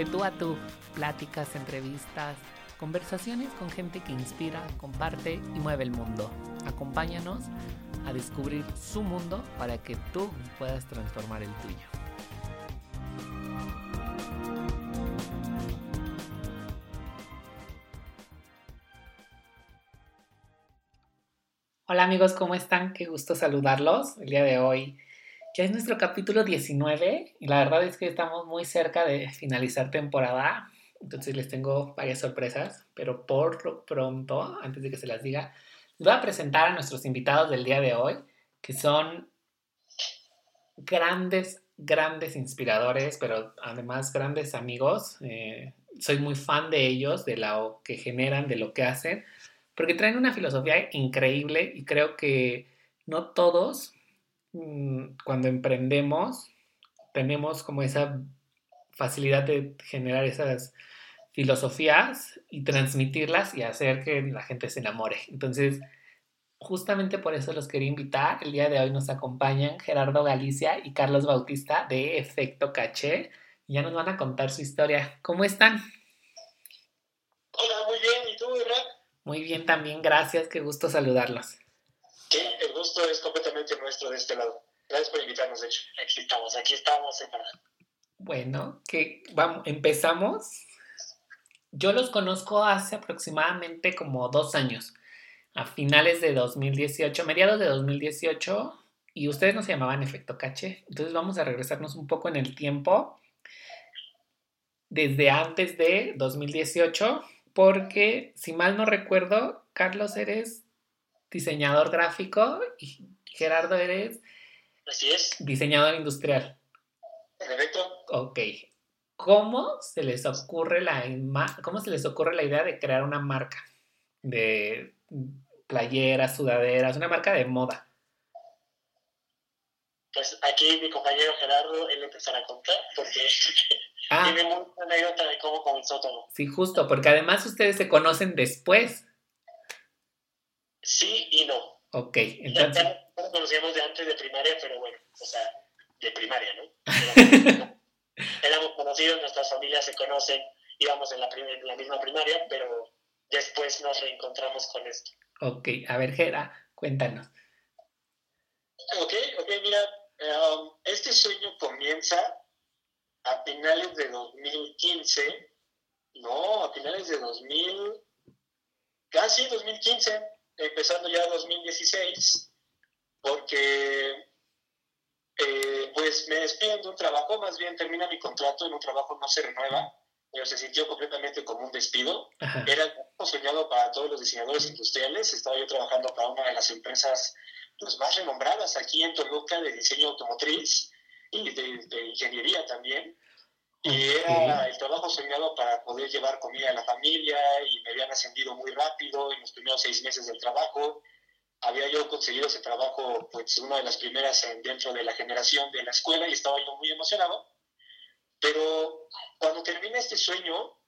de tú a tú, pláticas, entrevistas, conversaciones con gente que inspira, comparte y mueve el mundo. Acompáñanos a descubrir su mundo para que tú puedas transformar el tuyo. Hola amigos, ¿cómo están? Qué gusto saludarlos. El día de hoy ya es nuestro capítulo 19 y la verdad es que estamos muy cerca de finalizar temporada. Entonces les tengo varias sorpresas, pero por pronto, antes de que se las diga, les voy a presentar a nuestros invitados del día de hoy, que son grandes, grandes inspiradores, pero además grandes amigos. Eh, soy muy fan de ellos, de lo que generan, de lo que hacen, porque traen una filosofía increíble y creo que no todos cuando emprendemos, tenemos como esa facilidad de generar esas filosofías y transmitirlas y hacer que la gente se enamore. Entonces, justamente por eso los quería invitar. El día de hoy nos acompañan Gerardo Galicia y Carlos Bautista de Efecto Caché. Y ya nos van a contar su historia. ¿Cómo están? Hola, muy bien. ¿Y tú, verdad? Muy bien también, gracias. Qué gusto saludarlos. Gusto es completamente nuestro de este lado. Gracias por invitarnos, de hecho. Aquí estamos, aquí estamos. Bueno, que vamos, empezamos. Yo los conozco hace aproximadamente como dos años, a finales de 2018, mediados de 2018, y ustedes nos llamaban Efecto Caché. Entonces vamos a regresarnos un poco en el tiempo, desde antes de 2018, porque si mal no recuerdo, Carlos, eres diseñador gráfico y Gerardo eres Así es. diseñador industrial. Perfecto. Ok. ¿Cómo se les ocurre la cómo se les ocurre la idea de crear una marca de playeras, sudaderas, una marca de moda? Pues aquí mi compañero Gerardo, él empezará a contar porque ah. tiene mucha anécdota de cómo comenzó todo. Sí, justo, porque además ustedes se conocen después sí y no. Ok, entonces... Ya, nos conocíamos de antes de primaria, pero bueno, o sea, de primaria, ¿no? Éramos, conocidos, nuestras familias se conocen, íbamos en la, la misma primaria, pero después nos reencontramos con esto. Ok, a ver, Gera, cuéntanos. Ok, ok, mira, um, este sueño comienza a finales de 2015, no, a finales de 2000, casi 2015 empezando ya 2016, porque eh, pues me despiden de un trabajo, más bien termina mi contrato en un trabajo no se renueva, pero se sintió completamente como un despido. Era el soñado para todos los diseñadores industriales, estaba yo trabajando para una de las empresas pues, más renombradas aquí en Toluca de diseño automotriz y de ingeniería también. Y era el trabajo soñado para poder llevar comida a la familia y me habían ascendido muy rápido en los primeros seis meses del trabajo. Había yo conseguido ese trabajo, pues una de las primeras dentro de la generación de la escuela y estaba yo muy emocionado. Pero cuando termina este sueño,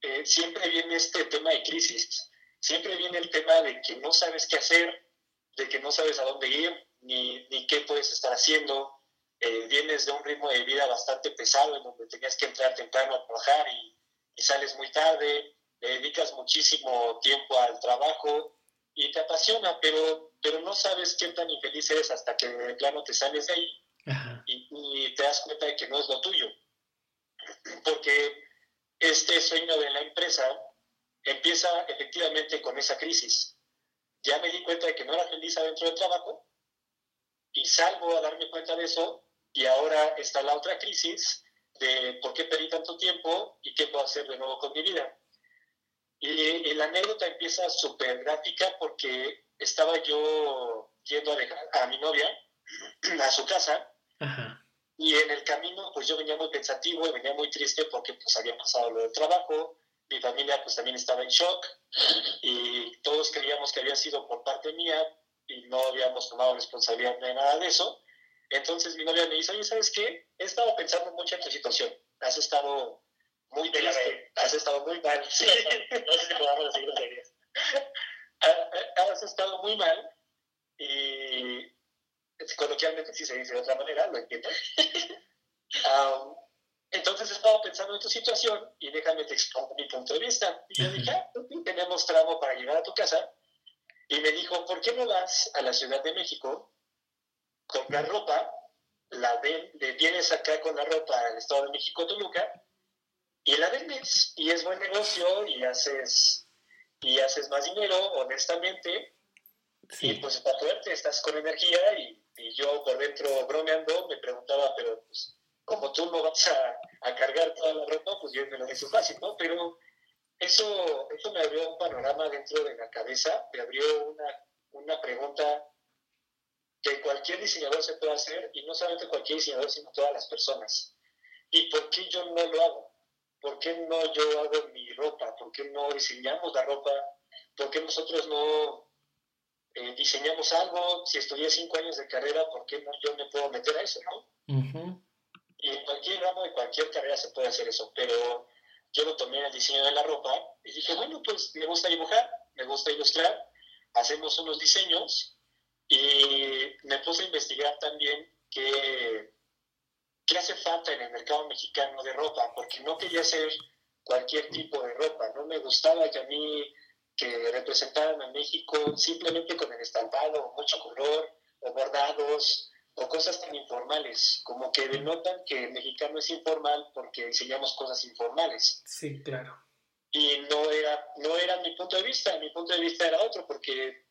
eh, siempre viene este tema de crisis. Siempre viene el tema de que no sabes qué hacer, de que no sabes a dónde ir, ni, ni qué puedes estar haciendo, eh, vienes de un ritmo de vida bastante pesado en donde tenías que entrar temprano a trabajar y, sales muy tarde, le dedicas muchísimo tiempo al trabajo y te apasiona, pero, pero no sabes qué tan infeliz eres hasta que de plano te sales de ahí y, y, te das cuenta de que no es lo tuyo. Porque este sueño de la empresa empieza efectivamente con esa crisis. Ya me di cuenta de que no era feliz adentro del trabajo y salgo a darme cuenta de eso y ahora está la otra crisis de por qué perdí tanto tiempo y qué puedo hacer de nuevo con mi vida. Y, la anécdota empieza súper gráfica porque estaba yo yendo a dejar a mi novia a su casa y en el camino pues yo venía muy pensativo y venía muy triste porque pues había pasado lo del trabajo, mi familia pues también estaba en shock y todos creíamos que había sido por parte mía y no habíamos tomado responsabilidad de nada de eso. Entonces mi novia me dice, oye, ¿sabes qué? He estado pensando mucho en tu situación. Has estado muy triste, has estado muy mal. Sí, no sé si podamos decir groserías. Has estado muy mal y coloquialmente sí se dice de otra manera, lo entiendo. entonces entonces estaba pensando en tu situación y déjame te expongo mi punto de vista. Y yo dije, ah, tenemos tramo para llegar a tu casa. Y me dijo, ¿por qué no vas a la Ciudad de México, comprar ropa, la ven, vienes acá con la ropa al Estado de México, Toluca, y la vendes? Y es buen negocio y haces, y haces más dinero, honestamente. Y pues está fuerte, estás con energía y, y yo por dentro bromeando me preguntaba, pero pues como tú no vas a, cargar toda la ropa, pues yo me lo hice fácil, ¿no? Pero eso, eso me abrió un panorama dentro de la cabeza, me abrió una, una pregunta que cualquier diseñador se puede hacer, y no solamente cualquier diseñador, sino todas las personas. ¿Y por qué yo no lo hago? ¿Por qué no yo hago mi ropa? ¿Por qué no diseñamos la ropa? ¿Por qué nosotros no eh, diseñamos algo? Si estudié cinco años de carrera, ¿por qué no yo me puedo meter a eso, no? Y en cualquier ramo de cualquier carrera se puede hacer eso, pero yo lo tomé en el diseño de la ropa y dije, bueno, pues me gusta dibujar, me gusta ilustrar, hacemos unos diseños y me puse a investigar también qué, qué hace falta en el mercado mexicano de ropa, porque no quería hacer cualquier tipo de ropa, no me gustaba que a mí que representaran a México simplemente con el estampado, mucho color, o bordados, o cosas tan informales, como que denotan que el mexicano es informal porque enseñamos cosas informales. Sí, claro. Y no era, no era mi punto de vista, mi punto de vista era otro, porque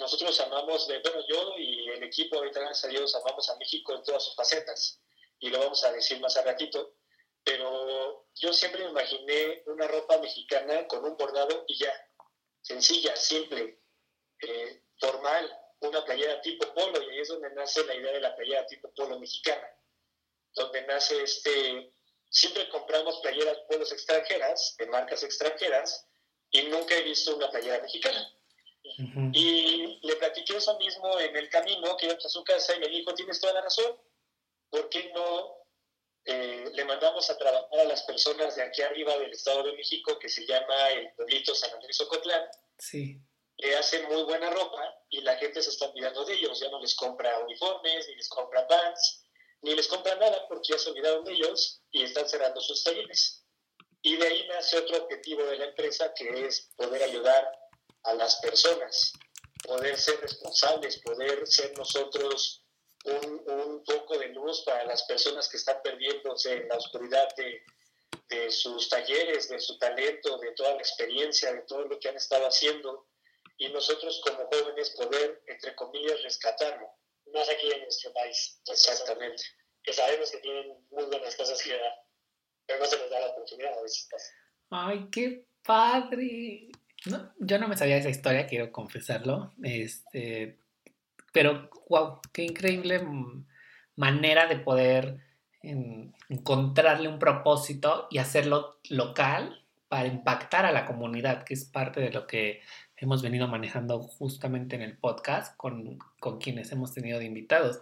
nosotros amamos, bueno, yo y el equipo, ahorita gracias a amamos a México en todas sus facetas, y lo vamos a decir más a ratito, pero yo siempre me imaginé una ropa mexicana con un bordado y ya, sencilla, simple, eh, formal, una playera tipo polo, y ahí es donde nace la idea de la playera tipo polo mexicana, donde nace este, siempre compramos playeras polos extranjeras, de marcas extranjeras, y nunca he visto una playera mexicana. Y le platiqué eso mismo en el camino, que íbamos a su casa, y me dijo, tienes toda la razón, ¿por qué no eh, le mandamos a trabajar a las personas de aquí arriba del Estado de México, que se llama el pueblito San Andrés Ocotlán? Sí le hacen muy buena ropa y la gente se está olvidando de ellos, ya no les compra uniformes, ni les compra pants, ni les compra nada porque ya se olvidaron de ellos y están cerrando sus talleres. Y de ahí nace otro objetivo de la empresa que es poder ayudar a las personas, poder ser responsables, poder ser nosotros un, un poco de luz para las personas que están perdiéndose en la oscuridad de, de sus talleres, de su talento, de toda la experiencia, de todo lo que han estado haciendo y nosotros como jóvenes poder, entre comillas, rescatarlo. Más aquí en nuestro país. Exactamente. Que sabemos que tienen muy buenas cosas que dar, pero no se les da la oportunidad a veces. ¡Ay, qué padre! No, yo no me sabía esa historia, quiero confesarlo. Este, pero, wow, qué increíble manera de poder encontrarle un propósito y hacerlo local para impactar a la comunidad, que es parte de lo que hemos venido manejando justamente en el podcast con, quienes hemos tenido de invitados.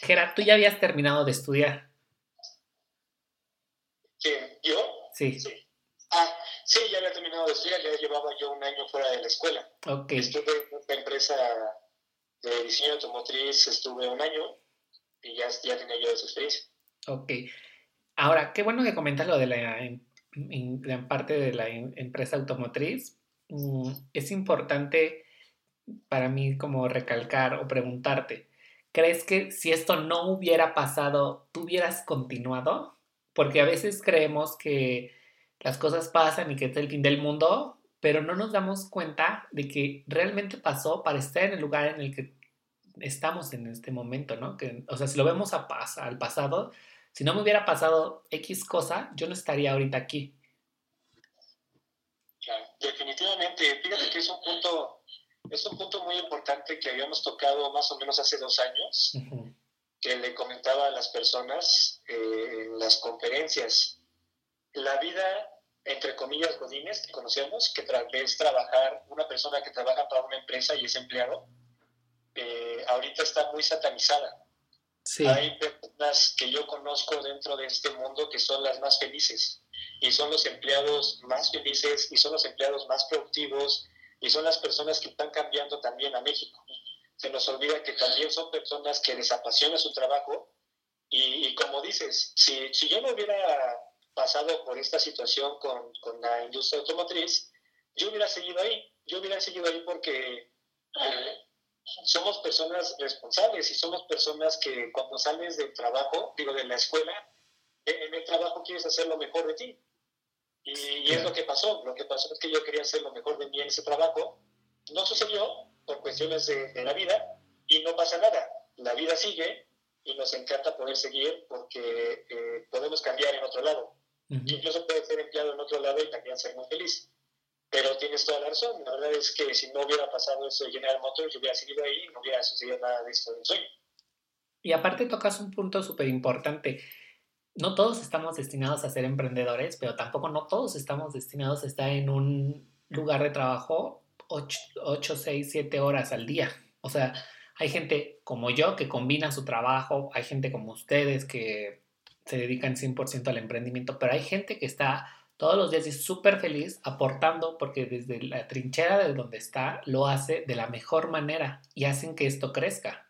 Gera, tú ya habías terminado de estudiar. ¿Quién? ¿Yo? Sí. Sí, ya había terminado de estudiar, ya llevaba yo un año fuera de la escuela. Ok. Estuve en una empresa de diseño automotriz, estuve un año y ya, ya tenía yo esa experiencia. Ok. Ahora, qué bueno que comentas lo de la, la parte de la empresa automotriz, Mm, es importante para mí como recalcar o preguntarte, ¿crees que si esto no hubiera pasado, tú hubieras continuado? Porque a veces creemos que las cosas pasan y que es el fin del mundo, pero no nos damos cuenta de que realmente pasó para estar en el lugar en el que estamos en este momento, ¿no? Que, o sea, si lo vemos a al pasado, si no me hubiera pasado X cosa, yo no estaría ahorita aquí definitivamente. Fíjate que es un punto, es un punto muy importante que habíamos tocado más o menos hace dos años, que le comentaba a las personas eh, en las conferencias. La vida, entre comillas, godines, que conocemos, que es trabajar, una persona que trabaja para una empresa y es empleado, eh, ahorita está muy satanizada. Hay personas que yo conozco dentro de este mundo que son las más felices y son los empleados más felices y son los empleados más productivos y son las personas que están cambiando también a México. Se nos olvida que también son personas que les apasiona su trabajo y, como dices, si, si yo no hubiera pasado por esta situación con, con la industria automotriz, yo hubiera seguido ahí. Yo hubiera seguido ahí porque eh, somos personas responsables y somos personas que cuando sales del trabajo, digo, de la escuela, en el trabajo quieres hacer lo mejor de ti. Y, es lo que pasó. Lo que pasó es que yo quería hacer lo mejor de mí en ese trabajo. No sucedió por cuestiones de, de la vida y no pasa nada. La vida sigue y nos encanta poder seguir porque eh, podemos cambiar en otro lado. Incluso puede ser empleado en otro lado y también ser muy feliz. Pero tienes toda la razón. La verdad es que si no hubiera pasado eso de General Motors, yo hubiera seguido ahí y no hubiera sucedido nada de esto del sueño. Y aparte tocas un punto súper importante. No todos estamos destinados a ser emprendedores, pero tampoco no todos estamos destinados a estar en un lugar de trabajo 8, 6, 7 horas al día. O sea, hay gente como yo que combina su trabajo, hay gente como ustedes que se dedican 100% al emprendimiento, pero hay gente que está todos los días súper feliz aportando porque desde la trinchera de donde está lo hace de la mejor manera y hacen que esto crezca.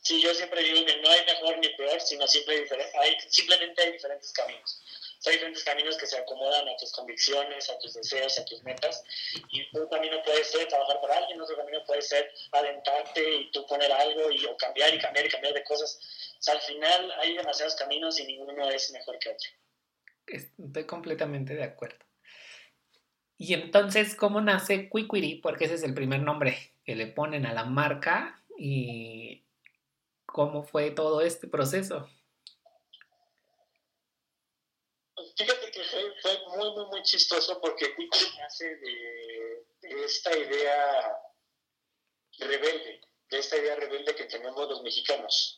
Sí, yo siempre digo que no hay mejor ni peor, sino siempre hay, simplemente hay diferentes caminos. hay diferentes caminos que se acomodan a tus convicciones, a tus deseos, a tus metas. Y un camino puede ser trabajar para alguien, otro camino puede ser adentrarte y tú poner algo y o cambiar y cambiar y cambiar de cosas. O sea, al final hay demasiados caminos y ninguno es mejor que otro. Estoy completamente de acuerdo. Y entonces, ¿cómo nace Quiquiri? Porque ese es el primer nombre que le ponen a la marca y cómo fue todo este proceso. Fíjate que fue, muy, muy, muy chistoso porque Quiquiri nace de, esta idea rebelde, de esta idea rebelde que tenemos los mexicanos.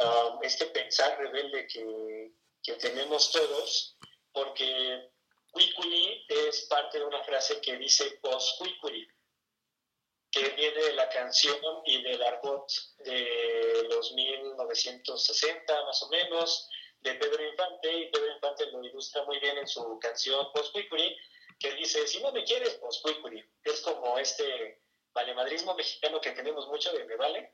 Um, este pensar rebelde que, que tenemos todos, porque Quiculi es parte de una frase que dice post que viene de la canción y del argot de los 1960 más o menos, de Pedro Infante, y Pedro Infante lo ilustra muy bien en su canción post que dice, si no me quieres, post Es como este valemadrismo mexicano que tenemos mucho de me vale,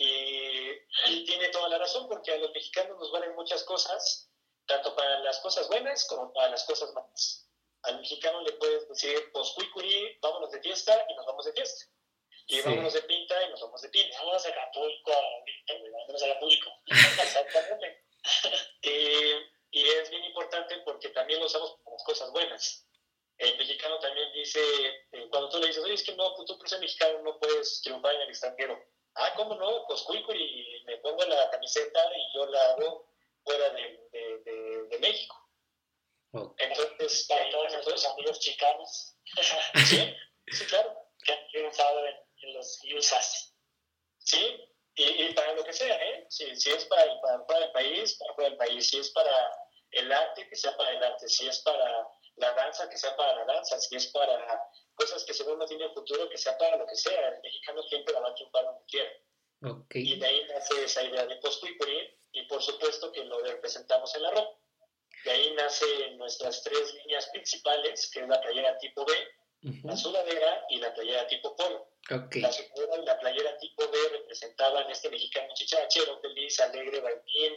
y, y tiene toda la razón, porque a los mexicanos nos valen muchas cosas, tanto para las cosas buenas como para las cosas malas. Al mexicano le puedes decir, pues cuicuri, vámonos de fiesta y nos vamos de fiesta. Y vámonos de pinta y nos vamos de pinta. Vámonos a Acapulco, vámonos a Acapulco. Exactamente. y es bien importante porque también lo usamos las cosas buenas. El mexicano también dice, eh, cuando tú le dices, oye, es que no, tú por ser mexicano no puedes triunfar en el extranjero. Ah, ¿cómo no? Pues cuicuri, me pongo la camiseta y yo la hago fuera de, de, de, México. Entonces, para todos nuestros amigos chicanos, ¿sí? sí, claro, que han triunfado en, los USAs. ¿Sí? Y, y, para lo que sea, ¿eh? Si, si es para, el, para fuera del país, para fuera del país. Si es para el arte, que sea para el arte. Si es para la danza, que sea para la danza. Si es para cosas que según no tienen futuro, que sea para lo que sea. El mexicano siempre la va a triunfar donde quiera. Okay. Y de ahí nace esa idea de post y por supuesto que lo representamos en la ropa. De ahí nacen nuestras tres líneas principales, que es la playera tipo B, la sudadera y la playera tipo polo. La sudadera y la playera tipo B representaban este mexicano chicharachero, feliz, alegre, baitín,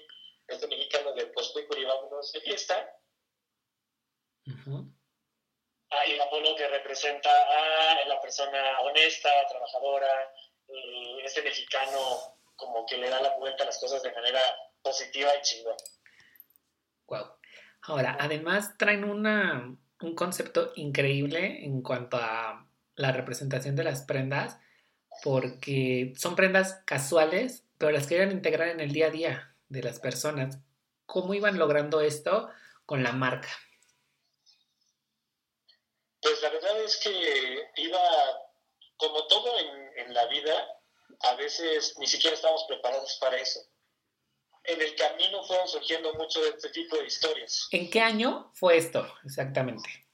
este mexicano de y vámonos de fiesta. Ah, y la polo que representa a la persona honesta, trabajadora, eh, este mexicano como que le da la vuelta a las cosas de manera positiva y chingón. Wow. Ahora, además traen una, un concepto increíble en cuanto a la representación de las prendas, porque son prendas casuales, pero las quieren integrar en el día a día de las personas. ¿Cómo iban logrando esto con la marca? Pues la verdad es que iba, como todo en, en la vida, a veces ni siquiera estamos preparados para eso. En el camino fueron surgiendo mucho de este tipo de historias. ¿En qué año fue esto exactamente?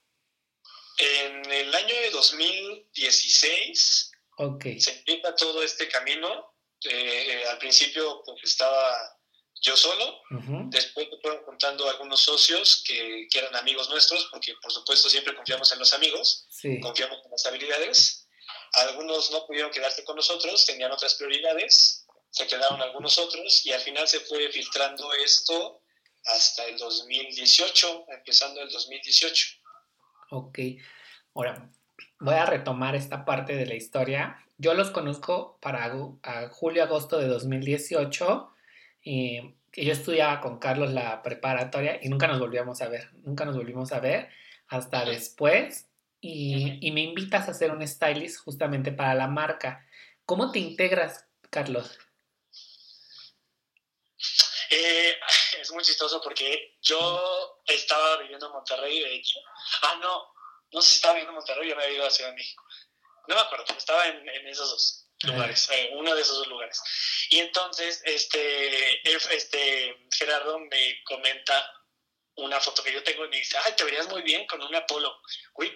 En el año de 2016 okay. se empieza todo este camino. Eh, al principio pues, estaba yo solo, después me fueron contando algunos socios que, que, eran amigos nuestros, porque por supuesto siempre confiamos en los amigos, confiamos en las habilidades. Algunos no pudieron quedarse con nosotros, tenían otras prioridades se quedaron algunos otros y al final se fue filtrando esto hasta el 2018, empezando el 2018. Ok, ahora voy a retomar esta parte de la historia. Yo los conozco para julio-agosto de 2018 y yo estudiaba con Carlos la preparatoria y nunca nos volvíamos a ver, nunca nos volvimos a ver hasta después y, y me invitas a hacer un stylist justamente para la marca. ¿Cómo te integras, Carlos? Eh, es muy chistoso porque yo estaba viviendo en Monterrey, de hecho. Ah, no, no sé si estaba viviendo en Monterrey, yo me había ido a Ciudad de México. No me acuerdo, estaba en, en esos dos lugares, eh, uno de esos lugares. Y entonces, este, este, Gerardo me comenta una foto que yo tengo y me dice, ay, te verías muy bien con un Apolo. Uy.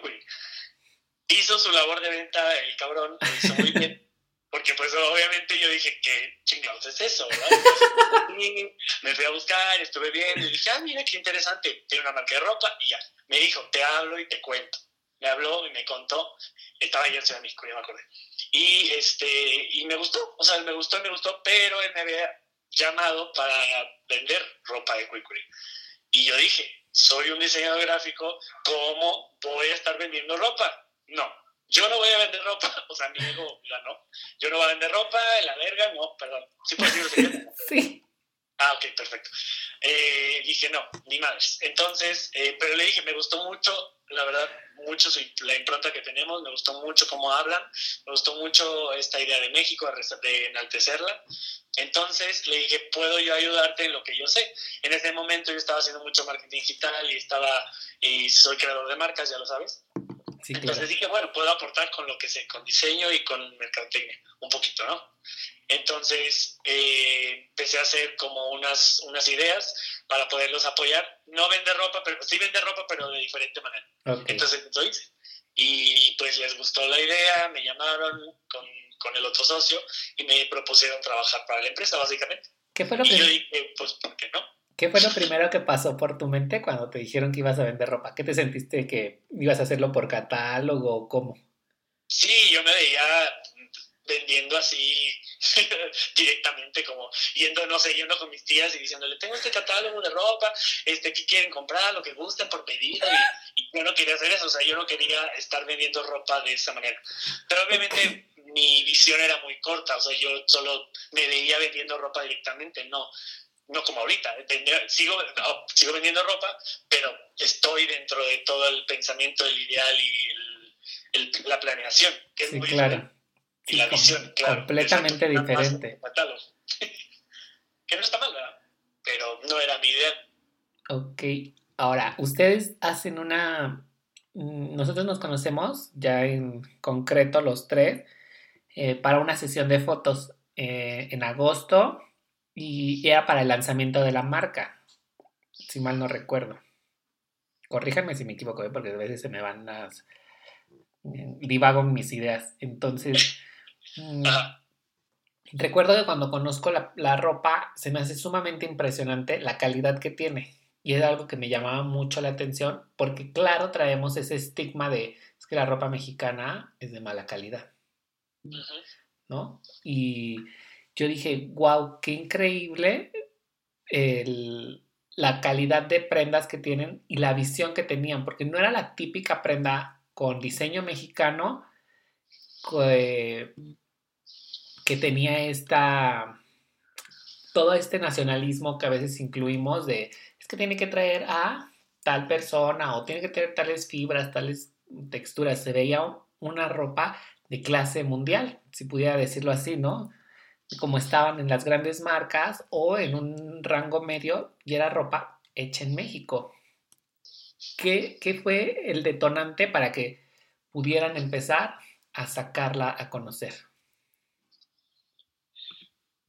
Hizo su labor de venta, el cabrón, lo hizo muy bien. Porque pues obviamente yo dije, ¿qué chingados es eso? me fui a buscar, estuve viendo y dije, ah, mira qué interesante, tiene una marca de ropa y ya. Me dijo, te hablo y te cuento. Me habló y me contó, estaba ayer en Ciudad de México, ya me acordé. Y, este, y me gustó, o sea, me gustó, me gustó, pero él me había llamado para vender ropa de Cuicuri. Y yo dije, soy un diseñador gráfico, ¿cómo voy a estar vendiendo ropa? No, yo no voy a vender ropa, o sea, mi ego ganó. Yo no voy a vender ropa, la verga, no, perdón. ¿Sí decirlo? sí. Ah, ok, perfecto. Eh, dije, no, ni madres. Entonces, eh, pero le dije, me gustó mucho, la verdad, mucho la impronta que tenemos, me gustó mucho cómo hablan, me gustó mucho esta idea de México, de enaltecerla. Entonces le dije, ¿puedo yo ayudarte en lo que yo sé? En ese momento yo estaba haciendo mucho marketing digital y estaba, y soy creador de marcas, ya lo sabes. Entonces dije, bueno, puedo aportar con lo que sé, con diseño y con mercadotecnia, un poquito, ¿no? Entonces eh, empecé a hacer como unas, unas ideas para poderlos apoyar. No vender ropa, pero sí vender ropa, pero de diferente manera. Entonces lo hice. Y pues les gustó la idea, me llamaron con, con, el otro socio y me propusieron trabajar para la empresa, básicamente. ¿Qué fue lo y yo dije, pues, ¿por qué no? ¿Qué fue lo primero que pasó por tu mente cuando te dijeron que ibas a vender ropa? ¿Qué te sentiste que ibas a hacerlo por catálogo o cómo? Sí, yo me veía vendiendo así directamente como yendo, no sé, yendo con mis tías y diciéndole, tengo este catálogo de ropa, este, ¿qué quieren comprar? Lo que gusten por pedido y, y, yo no quería hacer eso, o sea, yo no quería estar vendiendo ropa de esa manera. Pero obviamente mi visión era muy corta, o sea, yo solo me veía vendiendo ropa directamente, no no como ahorita, sigo, sigo vendiendo ropa, pero estoy dentro de todo el pensamiento, el ideal y el, la planeación, que es muy claro. Y la visión, claro. Completamente diferente. que no está mal, ¿verdad? Pero no era mi idea. Ok, ahora, ustedes hacen una... Nosotros nos conocemos ya en concreto los tres eh, para una sesión de fotos eh, en agosto y era para el lanzamiento de la marca, si mal no recuerdo. Corríjanme si me equivoco, ¿eh? porque a veces se me van las... Eh, divago mis ideas. Entonces, mm, recuerdo que cuando conozco la, la, ropa, se me hace sumamente impresionante la calidad que tiene. Y es algo que me llamaba mucho la atención, porque claro, traemos ese estigma de es que la ropa mexicana es de mala calidad. ¿No? Y yo dije, wow, qué increíble la calidad de prendas que tienen y la visión que tenían, porque no era la típica prenda con diseño mexicano que, que tenía esta todo este nacionalismo que a veces incluimos de es que tiene que traer a tal persona o tiene que tener tales fibras, tales texturas. Se veía una ropa de clase mundial, si pudiera decirlo así, ¿no? Como estaban en las grandes marcas o en un rango medio y era ropa hecha en México. ¿Qué, ¿Qué, fue el detonante para que pudieran empezar a sacarla a conocer?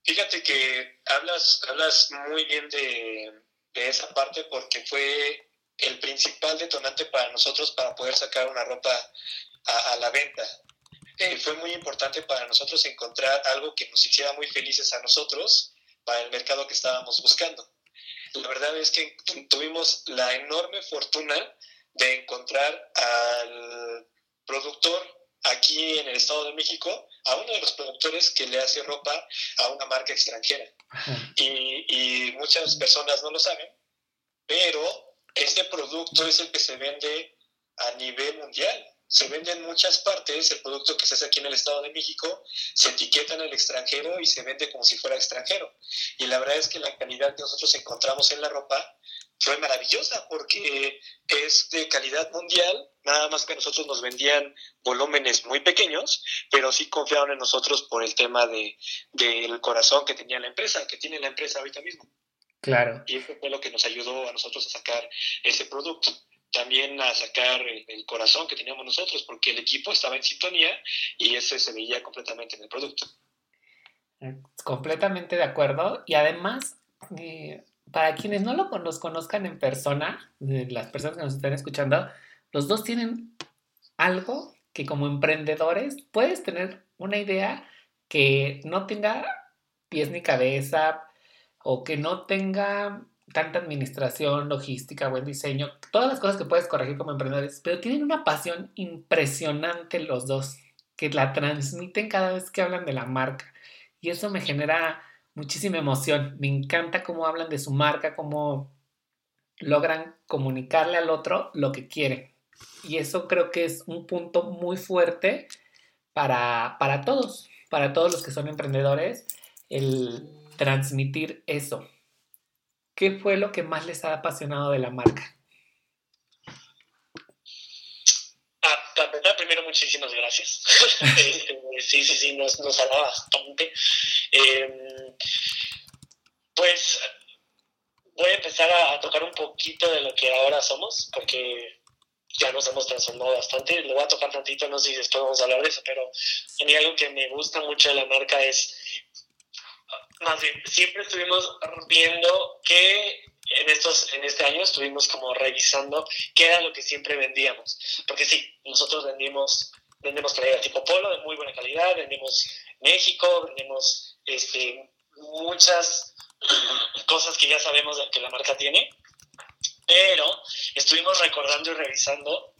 Fíjate que hablas, hablas muy bien de, de esa parte porque fue el principal detonante para nosotros para poder sacar una ropa a, a la venta. Eh, fue muy importante para nosotros encontrar algo que nos hiciera muy felices a nosotros para el mercado que estábamos buscando. La verdad es que tuvimos la enorme fortuna de encontrar al productor aquí en el Estado de México, a uno de los productores que le hace ropa a una marca extranjera. Y, y muchas personas no lo saben, pero este producto es el que se vende a nivel mundial. Se vende en muchas partes, el producto que se hace aquí en el Estado de México se etiqueta en el extranjero y se vende como si fuera extranjero. Y la verdad es que la calidad que nosotros encontramos en la ropa fue maravillosa porque es de calidad mundial, nada más que nosotros nos vendían volúmenes muy pequeños, pero sí confiaron en nosotros por el tema de, del corazón que tenía la empresa, que tiene la empresa ahorita mismo. Claro. Y eso fue lo que nos ayudó a nosotros a sacar ese producto. También a sacar el, corazón que teníamos nosotros, porque el equipo estaba en sintonía y ese se veía completamente en el producto. Completamente de acuerdo. Y además, eh, para quienes no lo, los conozcan en persona, las personas que nos están escuchando, los dos tienen algo que como emprendedores puedes tener una idea que no tenga pies ni cabeza o que no tenga tanta administración, logística, buen diseño, todas las cosas que puedes corregir como emprendedores, pero tienen una pasión impresionante los dos, que la transmiten cada vez que hablan de la marca. Y eso me genera muchísima emoción. Me encanta cómo hablan de su marca, cómo logran comunicarle al otro lo que quieren. Y eso creo que es un punto muy fuerte para, para todos, para todos los que son emprendedores, el transmitir eso. ¿Qué fue lo que más les ha apasionado de la marca? Ah, primero muchísimas gracias. Este, sí, sí, sí, nos, nos bastante. Em, pues voy a empezar a, tocar un poquito de lo que ahora somos, porque ya nos hemos transformado bastante. Lo voy a tocar tantito, no sé si después vamos a hablar de eso, pero a mí algo que me gusta mucho de la marca es, más bien, siempre estuvimos viendo que en, estos, en este año estuvimos como revisando qué era lo que siempre vendíamos. Porque sí, nosotros vendimos, vendemos playera tipo polo de muy buena calidad, vendimos México, vendemos este, muchas cosas que ya sabemos que la marca tiene, pero estuvimos recordando y revisando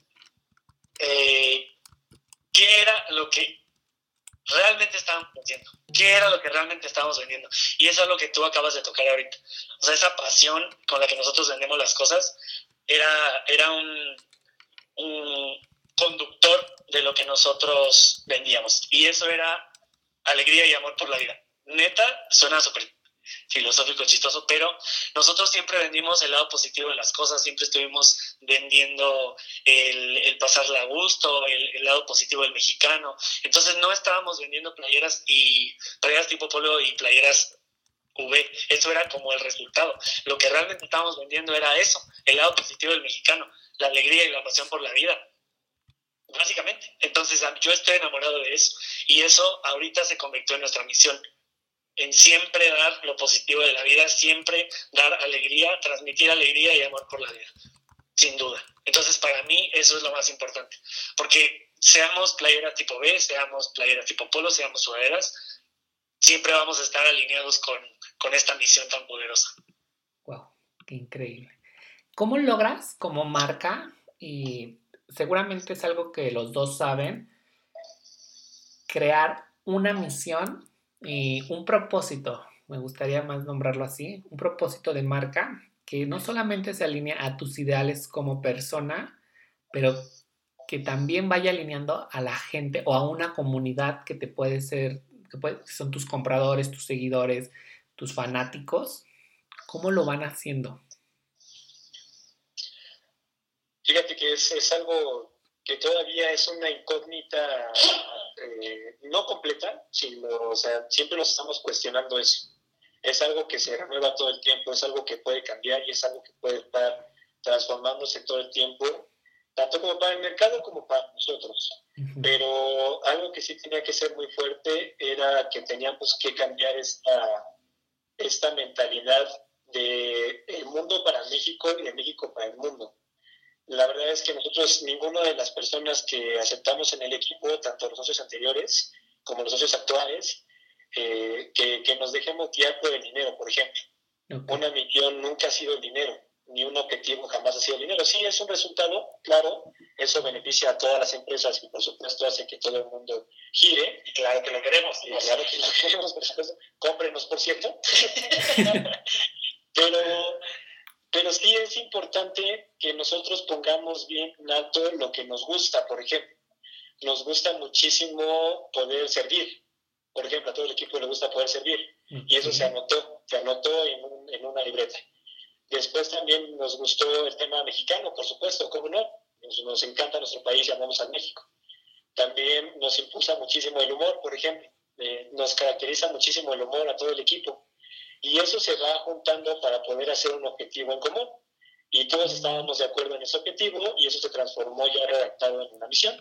eh, qué era lo que realmente estábamos vendiendo, qué era lo que realmente estábamos vendiendo. Y eso es lo que tú acabas de tocar ahorita. O sea, esa pasión con la que nosotros vendemos las cosas era, era un, un conductor de lo que nosotros vendíamos. Y eso era alegría y amor por la vida. Neta, suena súper filosófico, chistoso, pero nosotros siempre vendimos el lado positivo de las cosas, siempre estuvimos vendiendo el, el pasarla a gusto, el, lado positivo del mexicano. Entonces no estábamos vendiendo playeras y playeras tipo polo y playeras V. Eso era como el resultado. Lo que realmente estábamos vendiendo era eso, el lado positivo del mexicano, la alegría y la pasión por la vida básicamente. Entonces yo estoy enamorado de eso y eso ahorita se convirtió en nuestra misión, en siempre dar lo positivo de la vida, siempre dar alegría, transmitir alegría y amor por la vida, sin duda. Entonces para mí eso es lo más importante, porque seamos playeras tipo B, seamos playeras tipo polo, seamos sudaderas, siempre vamos a estar alineados con, con esta misión tan poderosa. Wow, qué increíble. ¿Cómo logras como marca y seguramente es algo que los dos saben, crear una misión y un propósito, me gustaría más nombrarlo así, un propósito de marca que no solamente se alinea a tus ideales como persona, pero que también vaya alineando a la gente o a una comunidad que te puede ser, que, son tus compradores, tus seguidores, tus fanáticos. ¿Cómo lo van haciendo? Fíjate que es algo que todavía es una incógnita eh, no completa, sino, o sea, siempre nos estamos cuestionando eso. Es algo que se renueva todo el tiempo, es algo que puede cambiar y es algo que puede estar transformándose todo el tiempo, tanto como para el mercado como para nosotros. Pero algo que sí tenía que ser muy fuerte era que teníamos que cambiar esta, esta mentalidad de el mundo para México y de México para el mundo la verdad es que nosotros, ninguna de las personas que aceptamos en el equipo, tanto los socios anteriores como los socios actuales, eh, que, que, nos dejemos guiar por el dinero, por ejemplo. Una misión nunca ha sido el dinero. ni un objetivo jamás ha sido el dinero. Sí, es un resultado, claro, eso beneficia a todas las empresas y por supuesto hace que todo el mundo gire. Y claro que lo queremos. Y claro que lo queremos, por supuesto. Cómprenos, por cierto. pero, pero sí es importante que nosotros pongamos bien en alto lo que nos gusta, por ejemplo. Nos gusta muchísimo poder servir. Por ejemplo, a todo el equipo le gusta poder servir. Y eso se anotó, se anotó en, en una libreta. Después también nos gustó el tema mexicano, por supuesto, ¿cómo no? Nos, encanta nuestro país y amamos a México. También nos impulsa muchísimo el humor, por ejemplo. Eh, nos caracteriza muchísimo el humor a todo el equipo. Y eso se va juntando para poder hacer un objetivo en común. Y todos estábamos de acuerdo en ese objetivo y eso se transformó ya redactado en una misión.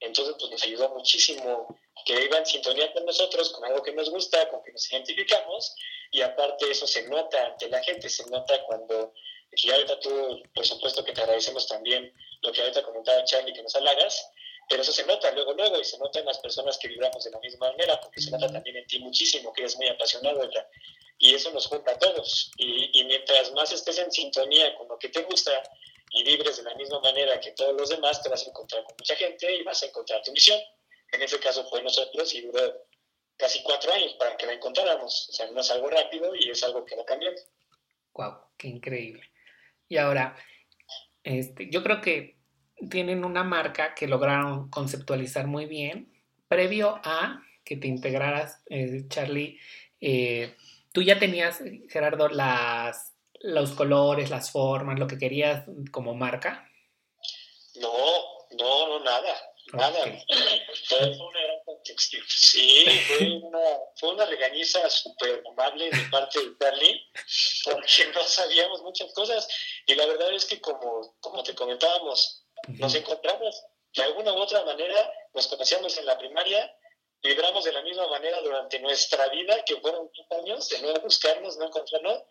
Entonces, pues nos ayudó muchísimo que iba en sintonía con nosotros, con algo que nos gusta, con que nos identificamos y aparte eso se nota ante la gente, se nota cuando, y ahorita tú, por supuesto que te agradecemos también lo que ahorita comentaba Charlie, que nos halagas, pero eso se nota luego, luego, y se nota en las personas que vibramos de la misma manera, porque se nota también en ti muchísimo, que eres muy apasionado, ¿verdad? Y eso nos junta a todos, y, mientras más estés en sintonía con lo que te gusta, y vibres de la misma manera que todos los demás, te vas a encontrar con mucha gente y vas a encontrar tu misión. En ese caso fue nosotros y duró casi cuatro años para que la encontráramos. O sea, no es algo rápido y es algo que va cambiando. ¡Guau! ¡Qué increíble! Y ahora, este, yo creo que tienen una marca que lograron conceptualizar muy bien. Previo a que te integraras, eh, Charlie, eh, tú ya tenías, Gerardo, las, los colores, las formas, lo que querías como marca. No, no, no, nada. Nada. Fue una. Sí, fue una, fue una regañiza súper amable de parte de Charlie, porque no sabíamos muchas cosas. Y la verdad es que, como, como te comentábamos, nos encontramos de alguna u otra manera, nos conocíamos en la primaria, vibramos de la misma manera durante nuestra vida, que fueron 10 años de no buscarnos, no encontrarnos,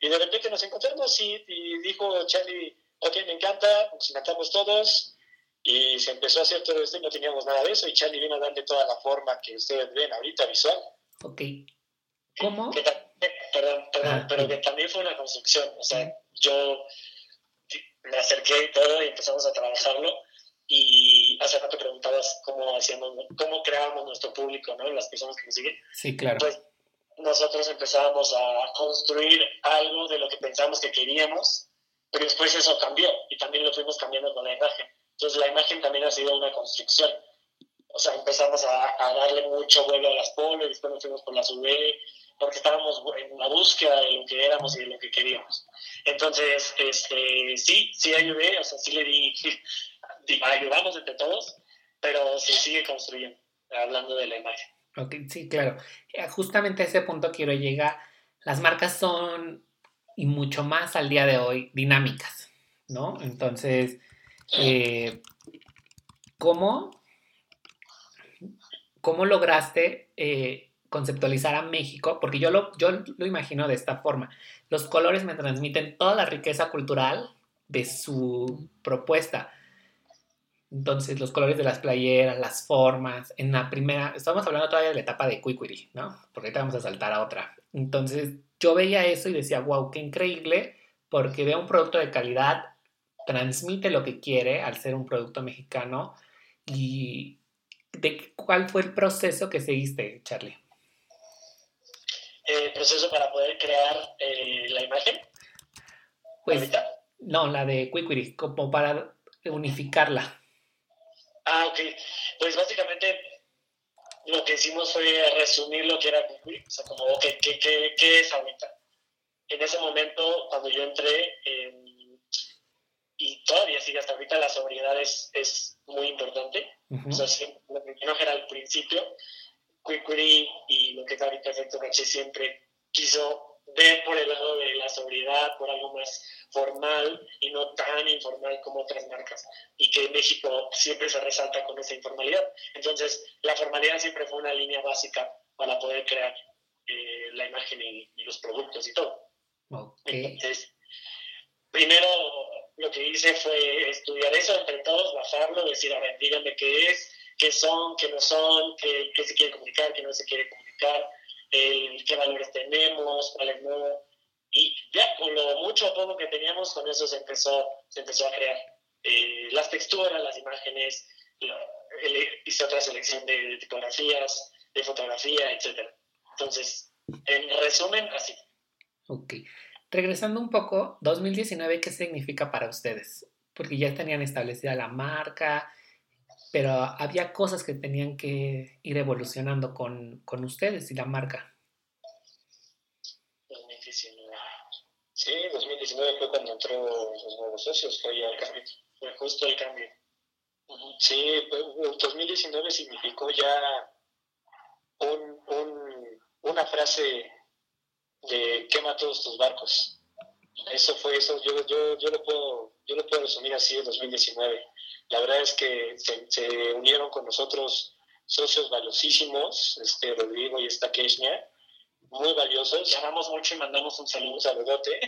y de repente nos encontramos y, y dijo Charlie, ok, me encanta, nos encantamos todos, y se empezó a hacer todo esto y no teníamos nada de eso. Y Charlie vino a darle toda la forma que ustedes ven ahorita visual. Ok. ¿Cómo? perdón, perdón, ah, pero que también fue una construcción. O sea, yo me acerqué y todo y empezamos a trabajarlo. Y hace rato preguntabas cómo hacíamos, cómo creábamos nuestro público, ¿no? Las personas que nos siguen. Sí, claro. Pues nosotros empezábamos a construir algo de lo que pensábamos que queríamos, pero después eso cambió y también lo fuimos cambiando con la imagen. Entonces la imagen también ha sido una construcción. O sea, empezamos a, darle mucho vuelo a las polos, después nos fuimos por las UV, porque estábamos en la búsqueda de lo que éramos y de lo que queríamos. Entonces, este, sí, sí ayudé, o sea, sí le di, ayudamos entre todos, pero se sigue construyendo, hablando de la imagen. Ok, sí, claro. Eh, justamente a ese punto quiero llegar. Las marcas son, y mucho más al día de hoy, dinámicas, ¿no? Entonces, eh, ¿cómo, ¿cómo lograste eh, conceptualizar a México? Porque yo lo, yo lo imagino de esta forma. Los colores me transmiten toda la riqueza cultural de su propuesta. Entonces, los colores de las playeras, las formas, en la primera, estamos hablando todavía de la etapa de Quiquiri, ¿no? Porque ahorita vamos a saltar a otra. Entonces, yo veía eso y decía, wow, qué increíble, porque veo un producto de calidad transmite lo que quiere al ser un producto mexicano y de cuál fue el proceso que seguiste, Charlie. ¿El proceso para poder crear eh, la imagen? Pues, no, la de Quickquery, como para unificarla. Ah, ok. Pues básicamente lo que hicimos fue resumir lo que era Quickquery, o sea, como, ¿qué, qué, es ahorita? En ese momento, cuando yo entré, en y todavía sigue hasta ahorita, la sobriedad es, es muy importante. O sea, lo que no era al principio, Quickly y lo que es ahorita Efecto Caché siempre quiso ver por el lado de la sobriedad, por algo más formal y no tan informal como otras marcas. Y que México siempre se resalta con esa informalidad. Entonces, la formalidad siempre fue una línea básica para poder crear eh, la imagen y, los productos y todo. Entonces, primero lo que hice fue estudiar eso entre todos, bajarlo, decir, a ver, díganme qué es, qué son, qué no son, qué, se quiere comunicar, qué no se quiere comunicar, qué valores tenemos, cuáles no. Y ya, con lo mucho o poco que teníamos, con eso se empezó, se empezó a crear. Eh, las texturas, las imágenes, hice otra selección de tipografías, de fotografía, etc. Entonces, en resumen, así. Ok. Regresando un poco, 2019, ¿qué significa para ustedes? Porque ya tenían establecida la marca, pero había cosas que tenían que ir evolucionando con, con ustedes y la marca. 2019. Sí, 2019 fue cuando entró los nuevos socios, fue ya el cambio, fue justo el cambio. Sí, 2019 significó ya un, un, una frase de quema todos tus barcos. Eso fue eso, yo, yo, yo, lo, puedo, yo lo puedo resumir así en 2019. La verdad es que se, unieron con nosotros socios valiosísimos, este Rodrigo y esta Keshnia, muy valiosos. Llamamos mucho y mandamos un saludo, un saludote.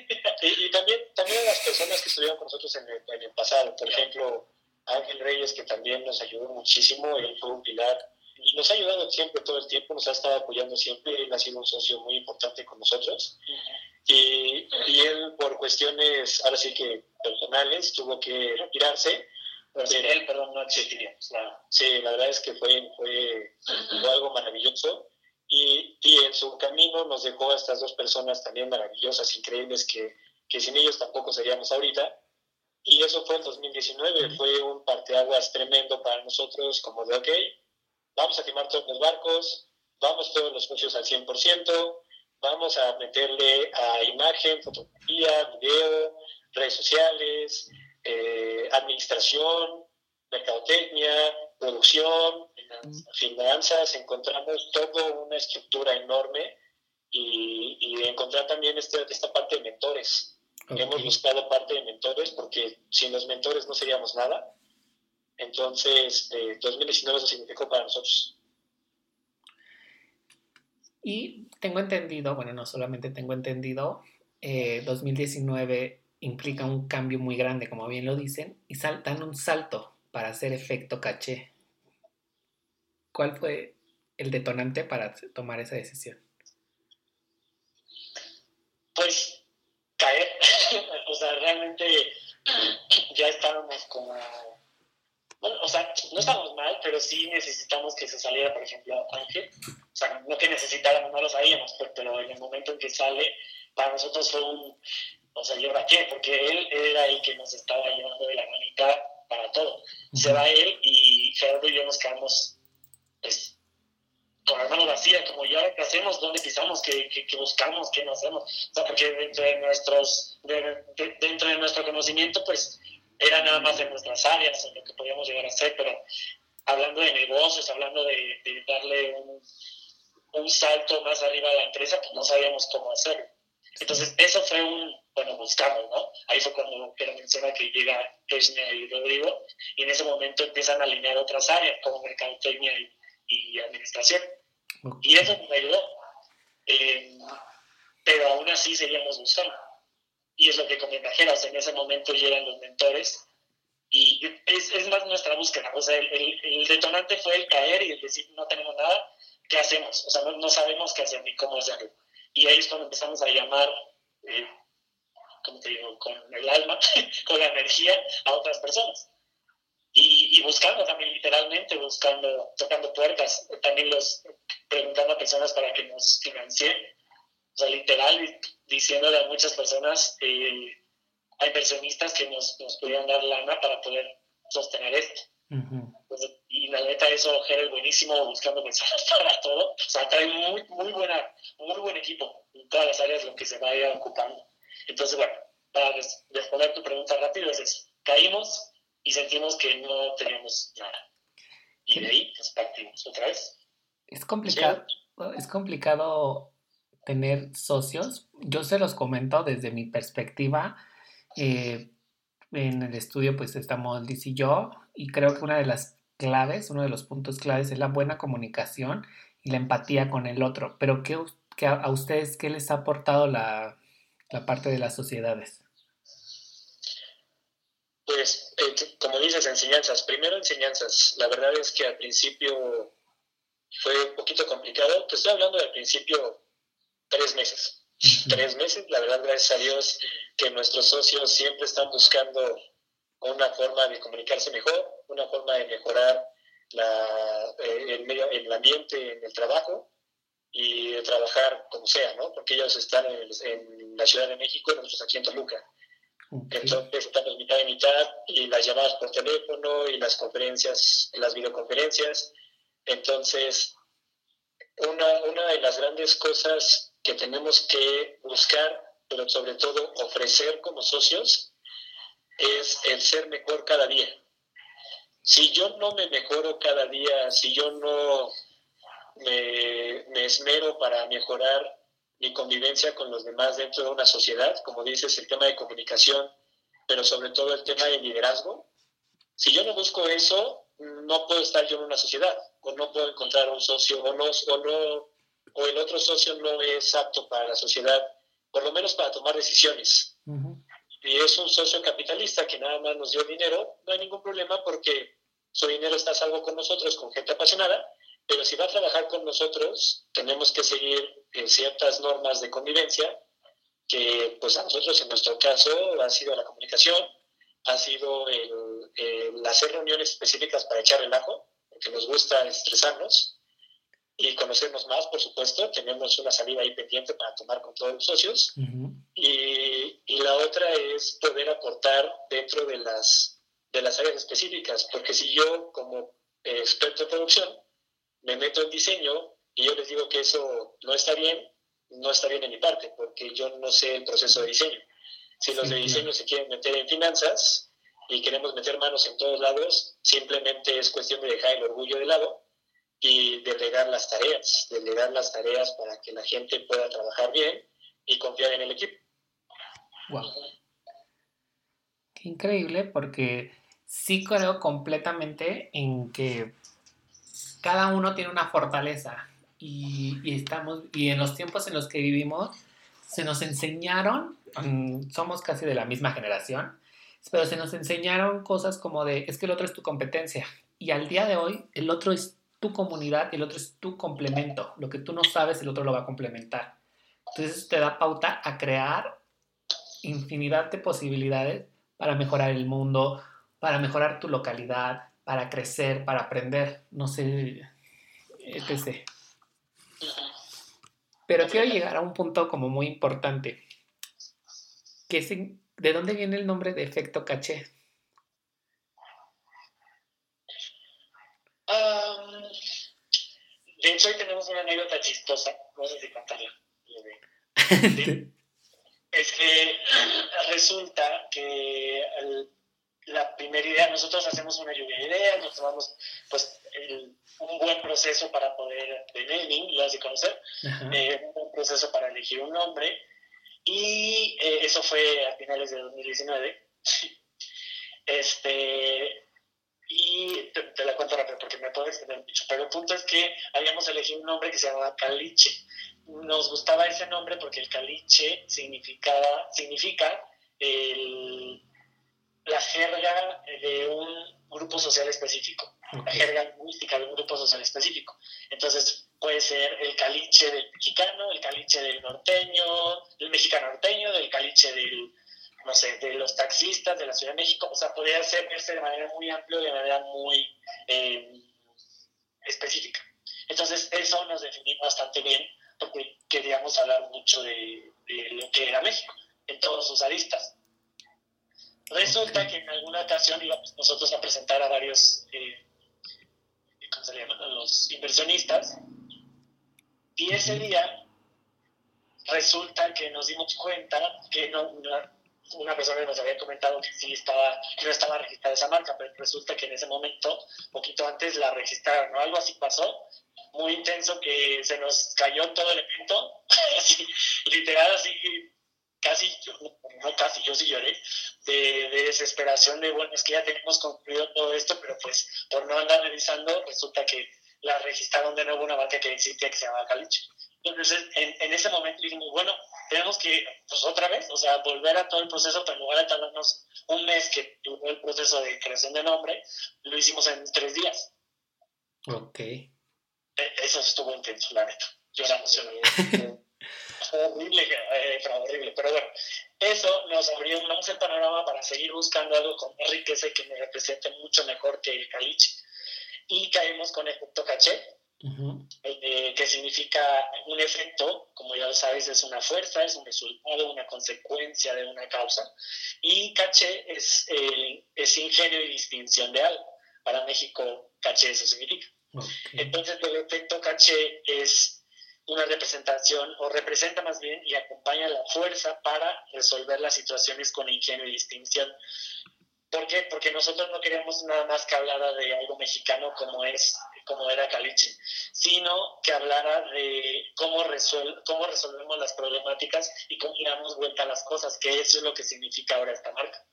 y, también, también a las personas que estuvieron con nosotros en el, en el pasado. Por ejemplo, Ángel Reyes, que también nos ayudó muchísimo, él fue un pilar y nos ha ayudado siempre, todo el tiempo, nos ha estado apoyando siempre, él ha sido un socio muy importante con nosotros. Y, y él, por cuestiones, ahora sí que personales, tuvo que retirarse. Pues él, perdón, no existiría. Sí, la verdad es que fue, fue, algo maravilloso. Y, y, en su camino nos dejó a estas dos personas también maravillosas, increíbles, que, que sin ellos tampoco seríamos ahorita. Y eso fue en 2019, fue un parteaguas tremendo para nosotros, como de, ok, vamos a quemar todos los barcos, vamos todos los socios al 100%, vamos a meterle a imagen, fotografía, video, redes sociales, eh, administración, mercadotecnia, producción, finanzas, encontramos toda una estructura enorme y, y encontrar también este, esta parte de mentores. Hemos buscado parte de mentores porque sin los mentores no seríamos nada. Entonces, 2019 eso significó para nosotros. Y tengo entendido, bueno, no solamente tengo entendido, 2019 eh, implica un cambio muy grande, como bien lo dicen, y dan un salto para hacer efecto caché. ¿Cuál fue el detonante para tomar esa decisión? Pues caer, o sea, realmente ya estábamos como bueno, o sea, no estamos mal, pero sí necesitamos que se saliera, por ejemplo, Ángel. O sea, no que necesitáramos, no lo sabíamos, pero, en el momento en que sale, para nosotros fue un, o sea, ¿y qué? Porque él era el que nos estaba llevando de la manita para todo. Se va él y Gerardo y yo nos quedamos, pues, con las manos vacías, como ya, ¿qué hacemos? ¿Dónde pisamos? ¿Qué, qué, buscamos? ¿Qué no hacemos? O sea, porque dentro de, nuestros, dentro de nuestro conocimiento, pues, era nada más en nuestras áreas, en lo que podíamos llegar a hacer, pero hablando de negocios, hablando de, darle un, un, salto más arriba a la empresa, pues no sabíamos cómo hacerlo. Entonces, eso fue un, bueno, buscamos, ¿no? Ahí fue cuando Pedro menciona que llega Esnia y Rodrigo, y en ese momento empiezan a alinear otras áreas, como mercadotecnia y, y administración. Y eso nos ayudó. Eh, pero aún así seguíamos buscando y es lo que comenta Geras, en ese momento llegan los mentores y es, es más nuestra búsqueda, o sea, el, el, detonante fue el caer y el decir no tenemos nada, ¿qué hacemos? O sea, no, no sabemos qué hacer ni cómo hacerlo. Y ahí es cuando empezamos a llamar, eh, ¿cómo te digo?, con el alma, con la energía a otras personas. Y, y, buscando también, literalmente, buscando, tocando puertas, también los preguntando a personas para que nos financien o sea, literal, diciéndole a muchas personas, eh, a inversionistas que nos, nos pudieran dar lana para poder sostener esto. y la neta, eso es buenísimo buscando personas para todo. O sea, trae muy, muy, buena, muy buen equipo en todas las áreas lo que se vaya ocupando. Entonces, bueno, para responder tu pregunta rápido, es eso. Caímos y sentimos que no teníamos nada. Y de ahí, pues partimos otra vez. Es complicado, es complicado tener socios. Yo se los comento desde mi perspectiva. Eh, en el estudio pues estamos Liz y yo y creo que una de las claves, uno de los puntos claves es la buena comunicación y la empatía con el otro. Pero ¿qué, a, ustedes qué les ha aportado la, la parte de las sociedades? Pues, eh, como dices, enseñanzas. Primero enseñanzas. La verdad es que al principio fue un poquito complicado. Te estoy hablando del principio tres meses. Tres meses, la verdad, gracias a Dios, que nuestros socios siempre están buscando una forma de comunicarse mejor, una forma de mejorar la, eh, el, medio, el ambiente en el trabajo y de trabajar como sea, ¿no? Porque ellos están en, la Ciudad de México y nosotros aquí en Toluca. Entonces estamos mitad y mitad y las llamadas por teléfono y las conferencias, las videoconferencias. Entonces, una, una de las grandes cosas que tenemos que buscar, pero sobre todo ofrecer como socios, es el ser mejor cada día. Si yo no me mejoro cada día, si yo no me, me esmero para mejorar mi convivencia con los demás dentro de una sociedad, como dices, el tema de comunicación, pero sobre todo el tema de liderazgo. Si yo no busco eso, no puedo estar yo en una sociedad, o no puedo encontrar un socio, o no, o no, o el otro socio no es apto para la sociedad, por lo menos para tomar decisiones. Y es un socio capitalista que nada más nos dio dinero, no hay ningún problema porque su dinero está a salvo con nosotros, con gente apasionada, pero si va a trabajar con nosotros, tenemos que seguir en ciertas normas de convivencia, que pues a nosotros en nuestro caso ha sido la comunicación, ha sido el, hacer reuniones específicas para echar el ajo, porque nos gusta estresarnos y conocernos más, por supuesto. Tenemos una salida ahí pendiente para tomar con todos los socios. y, y, la otra es poder aportar dentro de las, de las áreas específicas, porque si yo como experto en producción me meto en diseño y yo les digo que eso no está bien, no está bien en mi parte, porque yo no sé el proceso de diseño. Si los de diseño se quieren meter en finanzas y queremos meter manos en todos lados, simplemente es cuestión de dejar el orgullo de lado y delegar las tareas, delegar las tareas para que la gente pueda trabajar bien y confiar en el equipo. Wow. Qué increíble, porque sí creo completamente en que cada uno tiene una fortaleza y, estamos, y en los tiempos en los que vivimos, se nos enseñaron, mm, somos casi de la misma generación, pero se nos enseñaron cosas como de, es que el otro es tu competencia. Y al día de hoy, el otro es tu comunidad, el otro es tu complemento. Lo que tú no sabes, el otro lo va a complementar. Entonces te da pauta a crear infinidad de posibilidades para mejorar el mundo, para mejorar tu localidad, para crecer, para aprender, no sé, etc. Pero quiero llegar a un punto como muy importante, que es ¿de dónde viene el nombre de efecto caché? de hecho, hoy tenemos una anécdota chistosa, no sé si contarla. es que resulta que el la primera idea, nosotros hacemos una lluvia de ideas, nos tomamos pues un buen proceso para poder, de naming, lo has de conocer, eh, un buen proceso para elegir un nombre, y eh, eso fue a finales de 2019. este, y te, la cuento rápido porque me puedes tener dicho, pero el punto es que habíamos elegido un nombre que se llamaba Caliche. Nos gustaba ese nombre porque el Caliche significaba, significa el la jerga de un grupo social específico, la jerga lingüística de un grupo social específico. Entonces puede ser el caliche del mexicano, el caliche del norteño, del mexicano norteño, del caliche del, no sé, de los taxistas de la Ciudad de México. O sea, podría ser de manera muy amplia, de manera muy eh, específica. Entonces eso nos definió bastante bien porque queríamos hablar mucho de, de lo que era México en todos sus aristas Resulta que en alguna ocasión íbamos nosotros a presentar a varios, eh, ¿cómo se llaman? Los inversionistas. Y ese día resulta que nos dimos cuenta que no, una, persona nos había comentado que sí estaba, que no estaba registrada esa marca, pero resulta que en ese momento, poquito antes, la registraron, o algo así pasó, muy intenso que se nos cayó todo el evento, literal así casi, no casi, yo sí lloré, de, desesperación de, bueno, es que ya tenemos concluido todo esto, pero pues por no andar revisando, resulta que la registraron de nuevo una marca que existía que se llama Caliche. Entonces, en, en, ese momento dijimos, bueno, tenemos que, pues otra vez, o sea, volver a todo el proceso, pero en lugar de tardarnos un mes que tuvo el proceso de creación de nombre, lo hicimos en tres días. Ok. E, eso estuvo intenso, la neta. Yo emocionado. horrible, eh, horrible. Pero bueno, eso nos abrió un el panorama para seguir buscando algo con más riqueza y que me represente mucho mejor que el caliche. Y caímos con efecto caché, eh, que significa un efecto, como ya lo sabes, es una fuerza, es un resultado, una consecuencia de una causa. Y caché es, eh, es ingenio y distinción de algo. Para México, caché eso significa. Entonces, el efecto caché es una representación, o representa más bien y acompaña la fuerza para resolver las situaciones con ingenio y distinción. ¿Por qué? Porque nosotros no queríamos nada más que hablara de algo mexicano como es como era Caliche, sino que hablara de cómo, cómo resolvemos las problemáticas y cómo damos vuelta a las cosas, que eso es lo que significa ahora esta marca.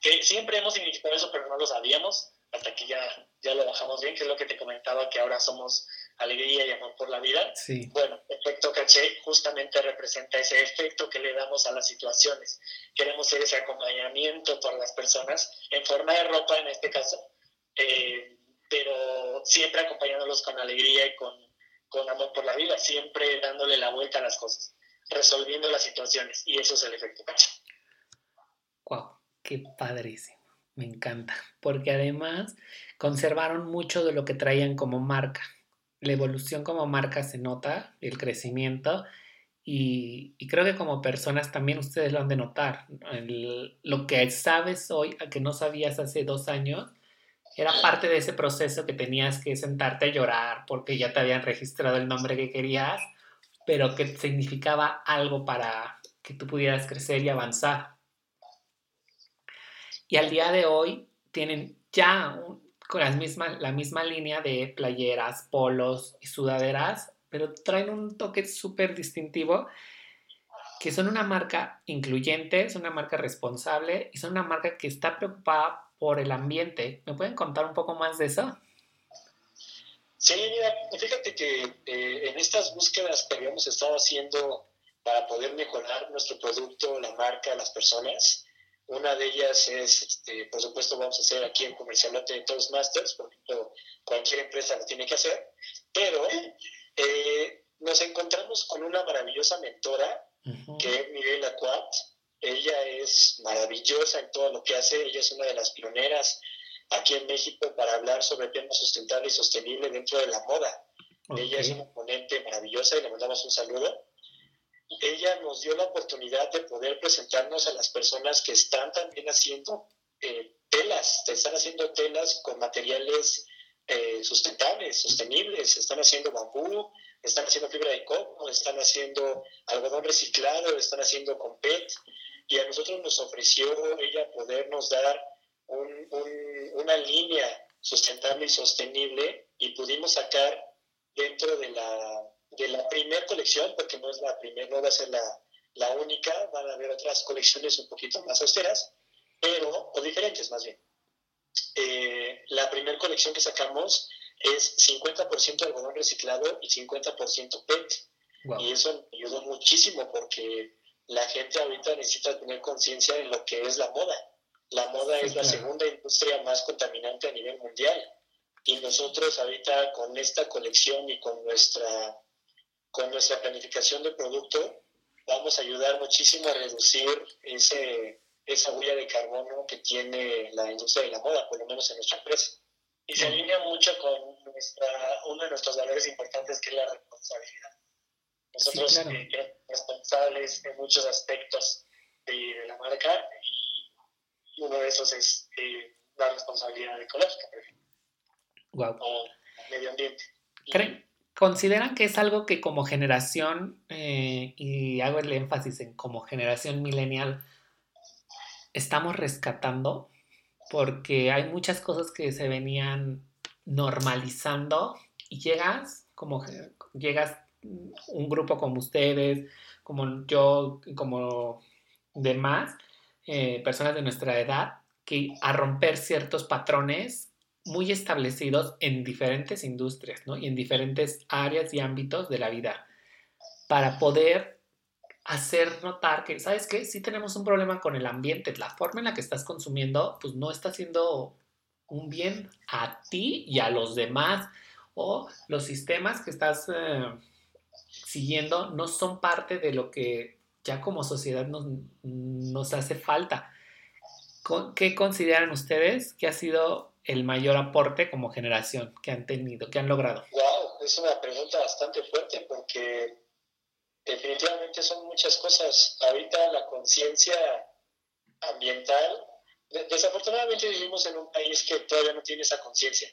Que siempre hemos significado eso, pero no lo sabíamos hasta que ya, ya lo bajamos bien, que es lo que te comentaba, que ahora somos alegría y amor por la vida. Sí. Bueno, efecto caché justamente representa ese efecto que le damos a las situaciones. Queremos ser ese acompañamiento por las personas en forma de ropa, en este caso, eh, pero siempre acompañándolos con alegría y con, con amor por la vida, siempre dándole la vuelta a las cosas, resolviendo las situaciones. Y eso es el efecto caché. ¡Wow! ¡Qué padrísimo! Me encanta, porque además conservaron mucho de lo que traían como marca. La evolución como marca se nota, el crecimiento, y, creo que como personas también ustedes lo han de notar. lo que sabes hoy, a que no sabías hace dos años, era parte de ese proceso que tenías que sentarte a llorar porque ya te habían registrado el nombre que querías, pero que significaba algo para que tú pudieras crecer y avanzar. Y al día de hoy tienen ya con las mismas, la misma línea de playeras, polos y sudaderas, pero traen un toque súper distintivo que son una marca incluyente, es una marca responsable y son una marca que está preocupada por el ambiente. ¿Me pueden contar un poco más de eso? Sí, mira, fíjate que eh, en estas búsquedas que habíamos estado haciendo para poder mejorar nuestro producto, la marca, las personas, una de ellas es, este, por supuesto, vamos a hacer aquí en Comercialote de Toastmasters, porque cualquier empresa lo tiene que hacer, pero eh, nos encontramos con una maravillosa mentora, que es Miguel Acuat. Ella es maravillosa en todo lo que hace, ella es una de las pioneras aquí en México para hablar sobre temas sustentables y sostenibles dentro de la moda. Ella es una ponente maravillosa y le mandamos un saludo ella nos dio la oportunidad de poder presentarnos a las personas que están también haciendo eh, telas, están haciendo telas con materiales eh, sustentables, sostenibles, están haciendo bambú, están haciendo fibra de coco, están haciendo algodón reciclado, están haciendo con PET, y a nosotros nos ofreció ella podernos dar una línea sustentable y sostenible y pudimos sacar dentro de la de la primera colección, porque no es la primera, no va a ser la, la, única, van a haber otras colecciones un poquito más austeras, pero, o diferentes más bien. Eh, la primera colección que sacamos es 50% algodón reciclado y 50% PET. Y eso me ayudó muchísimo porque la gente ahorita necesita tener conciencia de lo que es la moda. La moda es la segunda industria más contaminante a nivel mundial. Y nosotros ahorita con esta colección y con nuestra con nuestra planificación de producto vamos a ayudar muchísimo a reducir ese, esa huella de carbono que tiene la industria de la moda, por lo menos en nuestra empresa. Y se alinea mucho con nuestra, uno de nuestros valores importantes que es la responsabilidad. Nosotros somos eh, responsables en muchos aspectos de, la marca y uno de esos es eh, la responsabilidad ecológica, por ejemplo. Wow. O medio ambiente. ¿Creen, ¿Consideran que es algo que como generación, eh, y hago el énfasis en como generación millennial, estamos rescatando? Porque hay muchas cosas que se venían normalizando y llegas, como llegas un grupo como ustedes, como yo, como demás, eh, personas de nuestra edad, que a romper ciertos patrones muy establecidos en diferentes industrias ¿no? y en diferentes áreas y ámbitos de la vida para poder hacer notar que, ¿sabes qué? Sí tenemos un problema con el ambiente, la forma en la que estás consumiendo, pues no está haciendo un bien a ti y a los demás o los sistemas que estás eh, siguiendo no son parte de lo que ya como sociedad nos, nos hace falta. ¿Qué consideran ustedes que ha sido el mayor aporte como generación que han tenido, que han logrado? Wow, es una pregunta bastante fuerte porque definitivamente son muchas cosas. Ahorita la conciencia ambiental, desafortunadamente vivimos en un país que todavía no tiene esa conciencia.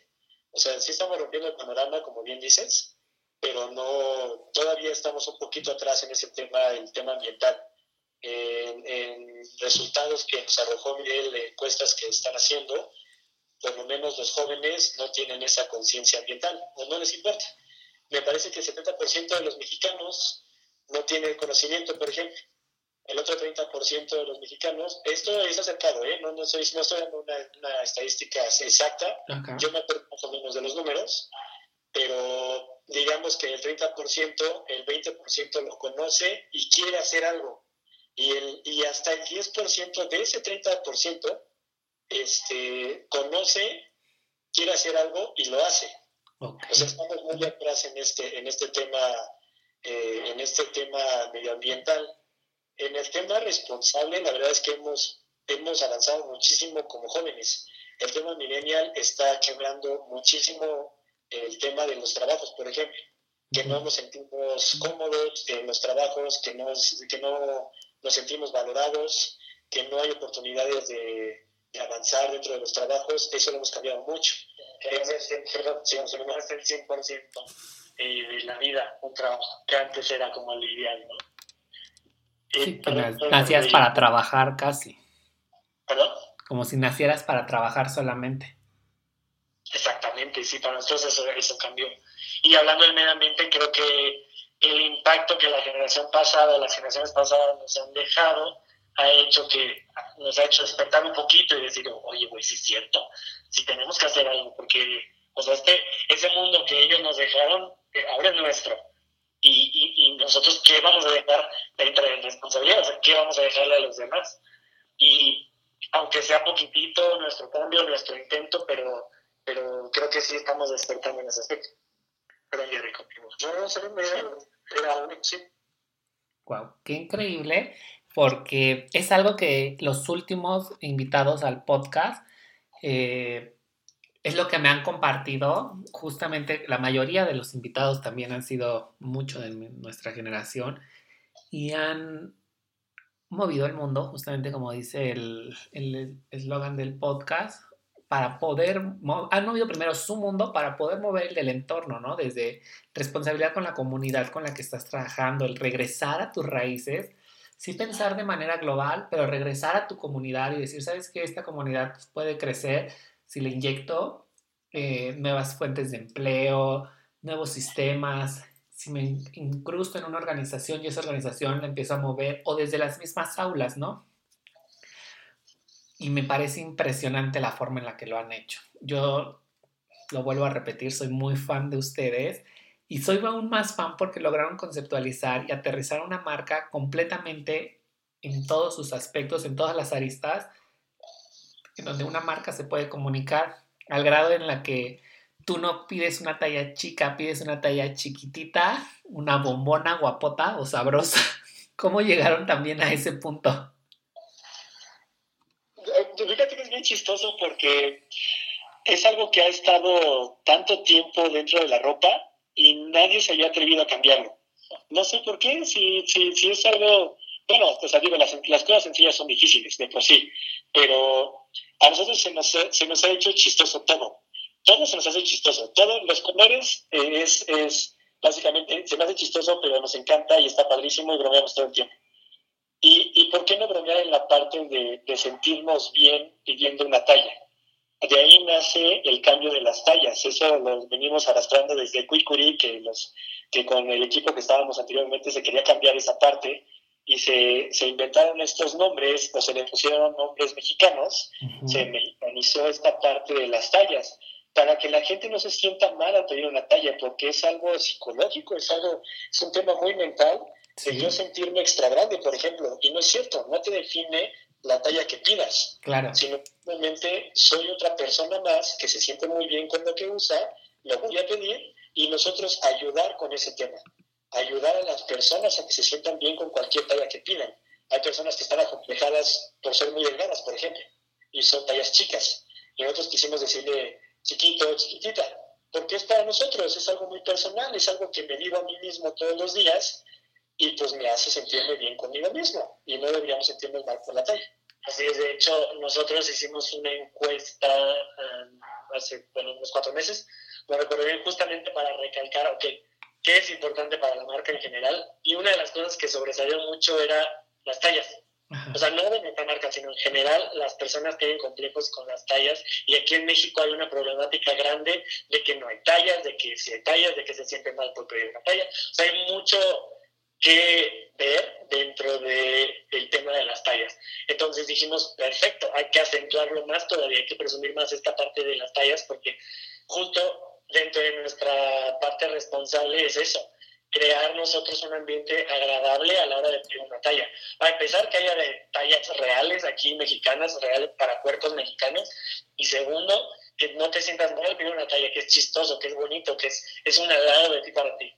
O sea, sí estamos rompiendo el panorama, como bien dices, pero no, todavía estamos un poquito atrás en ese tema, el tema ambiental. En, resultados que nos arrojó Miguel, encuestas que están haciendo, por lo menos los jóvenes no tienen esa conciencia ambiental o no les importa. Me parece que el 70% de los mexicanos no tienen conocimiento, por ejemplo. El otro 30% de los mexicanos, esto es acercado, ¿eh? no, no, estoy, no estoy dando una, una estadística exacta, yo me acuerdo más o menos de los números, pero digamos que el 30%, el 20% lo conoce y quiere hacer algo. Y, el, y hasta el 10% de ese 30% este, conoce, quiere hacer algo y lo hace. O sea, estamos muy atrás en este, en este tema, eh, en este tema medioambiental. En el tema responsable, la verdad es que hemos, hemos avanzado muchísimo como jóvenes. El tema millennial está quebrando muchísimo el tema de los trabajos, por ejemplo, que no nos sentimos cómodos en los trabajos, que no, que no nos sentimos valorados, que no hay oportunidades de, avanzar dentro de los trabajos, eso lo hemos cambiado mucho. Perdón, si nos el 100% de la vida, un trabajo, que antes era como el ideal, ¿no? Sí, que nacías para trabajar casi. ¿Perdón? Como si nacieras para trabajar solamente. Exactamente, sí, para nosotros eso, eso cambió. Y hablando del medio ambiente, creo que el impacto que la generación pasada, las generaciones pasadas nos han dejado, ha hecho que nos ha hecho despertar un poquito y decir, oye, güey, sí es cierto, sí tenemos que hacer algo, porque o sea, este, ese mundo que ellos nos dejaron, eh, ahora es nuestro y, y, nosotros qué vamos a dejar dentro de responsabilidad, o sea, qué vamos a dejarle a los demás. Y aunque sea poquitito nuestro cambio, nuestro intento, pero, pero creo que sí estamos despertando en ese aspecto. Pero ya No, no, se me era único, sí. Wow, qué increíble, porque es algo que los últimos invitados al podcast eh, es lo que me han compartido. Justamente la mayoría de los invitados también han sido mucho de nuestra generación y han movido el mundo, justamente como dice el eslogan del podcast, para poder, han movido primero su mundo para poder mover el del entorno, ¿no? Desde responsabilidad con la comunidad con la que estás trabajando, el regresar a tus raíces, sí pensar de manera global, pero regresar a tu comunidad y decir, ¿sabes qué? Esta comunidad puede crecer si le inyecto eh, nuevas fuentes de empleo, nuevos sistemas, si me incrusto en una organización y esa organización la empiezo a mover, o desde las mismas aulas, ¿no? Y me parece impresionante la forma en la que lo han hecho. Yo lo vuelvo a repetir, soy muy fan de ustedes y soy aún más fan porque lograron conceptualizar y aterrizar una marca completamente en todos sus aspectos, en todas las aristas, en donde una marca se puede comunicar al grado en la que tú no pides una talla chica, pides una talla chiquitita, una bombona guapota o sabrosa. ¿Cómo llegaron también a ese punto? Fíjate que es bien chistoso porque es algo que ha estado tanto tiempo dentro de la ropa y nadie se había atrevido a cambiarlo. No sé por qué, si, si, si es algo, bueno, o sea, digo, las, las cosas sencillas son difíciles de por sí, pero a nosotros se nos, se nos ha hecho chistoso todo. Todo se nos hace chistoso. Todos los colores eh, es, es, básicamente, se me hace chistoso, pero nos encanta y está padrísimo y bromeamos todo el tiempo. ¿Y, y por qué no bromear en la parte de, de sentirnos bien pidiendo una talla? De ahí nace el cambio de las tallas. Eso lo venimos arrastrando desde Cuicuri, que, los, que con el equipo que estábamos anteriormente se quería cambiar esa parte y se, se, inventaron estos nombres o se le pusieron nombres mexicanos, se mexicanizó esta parte de las tallas. Para que la gente no se sienta mal al pedir una talla, porque es algo psicológico, es algo, es un tema muy mental de yo sentirme extra grande, por ejemplo, y no es cierto, no te define la talla que pidas, claro. sino simplemente soy otra persona más que se siente muy bien con lo que usa, lo voy a pedir y nosotros ayudar con ese tema ayudar a las personas a que se sientan bien con cualquier talla que pidan. Hay personas que están acomplejadas por ser muy delgadas, por ejemplo, y son tallas chicas. Y nosotros quisimos decirle chiquito, chiquitita, porque es para nosotros, es algo muy personal, es algo que me digo a mí mismo todos los días y pues me hace sentirme bien conmigo mismo y no deberíamos sentirnos mal por la talla. Así es, de hecho, nosotros hicimos una encuesta um, hace bueno, unos cuatro meses, lo recuerdo bien, justamente para recalcar, ok, qué es importante para la marca en general. Y una de las cosas que sobresalió mucho era las tallas. O sea, no de nuestra marca, sino en general las personas tienen complejos con las tallas y aquí en México hay una problemática grande de que no hay tallas, de que si hay tallas, de que se siente mal por pedir una talla. O sea, hay mucho que ver dentro del el tema de las tallas. Entonces dijimos, perfecto, hay que acentuarlo más todavía, hay que presumir más esta parte de las tallas porque justo dentro de nuestra parte responsable es eso, crear nosotros un ambiente agradable a la hora de pedir una talla. Para empezar, que haya de tallas reales aquí mexicanas, reales para cuerpos mexicanos. Y segundo, que no te sientas mal pedir una talla, que es chistoso, que es bonito, que es, es un agrado de ti para ti.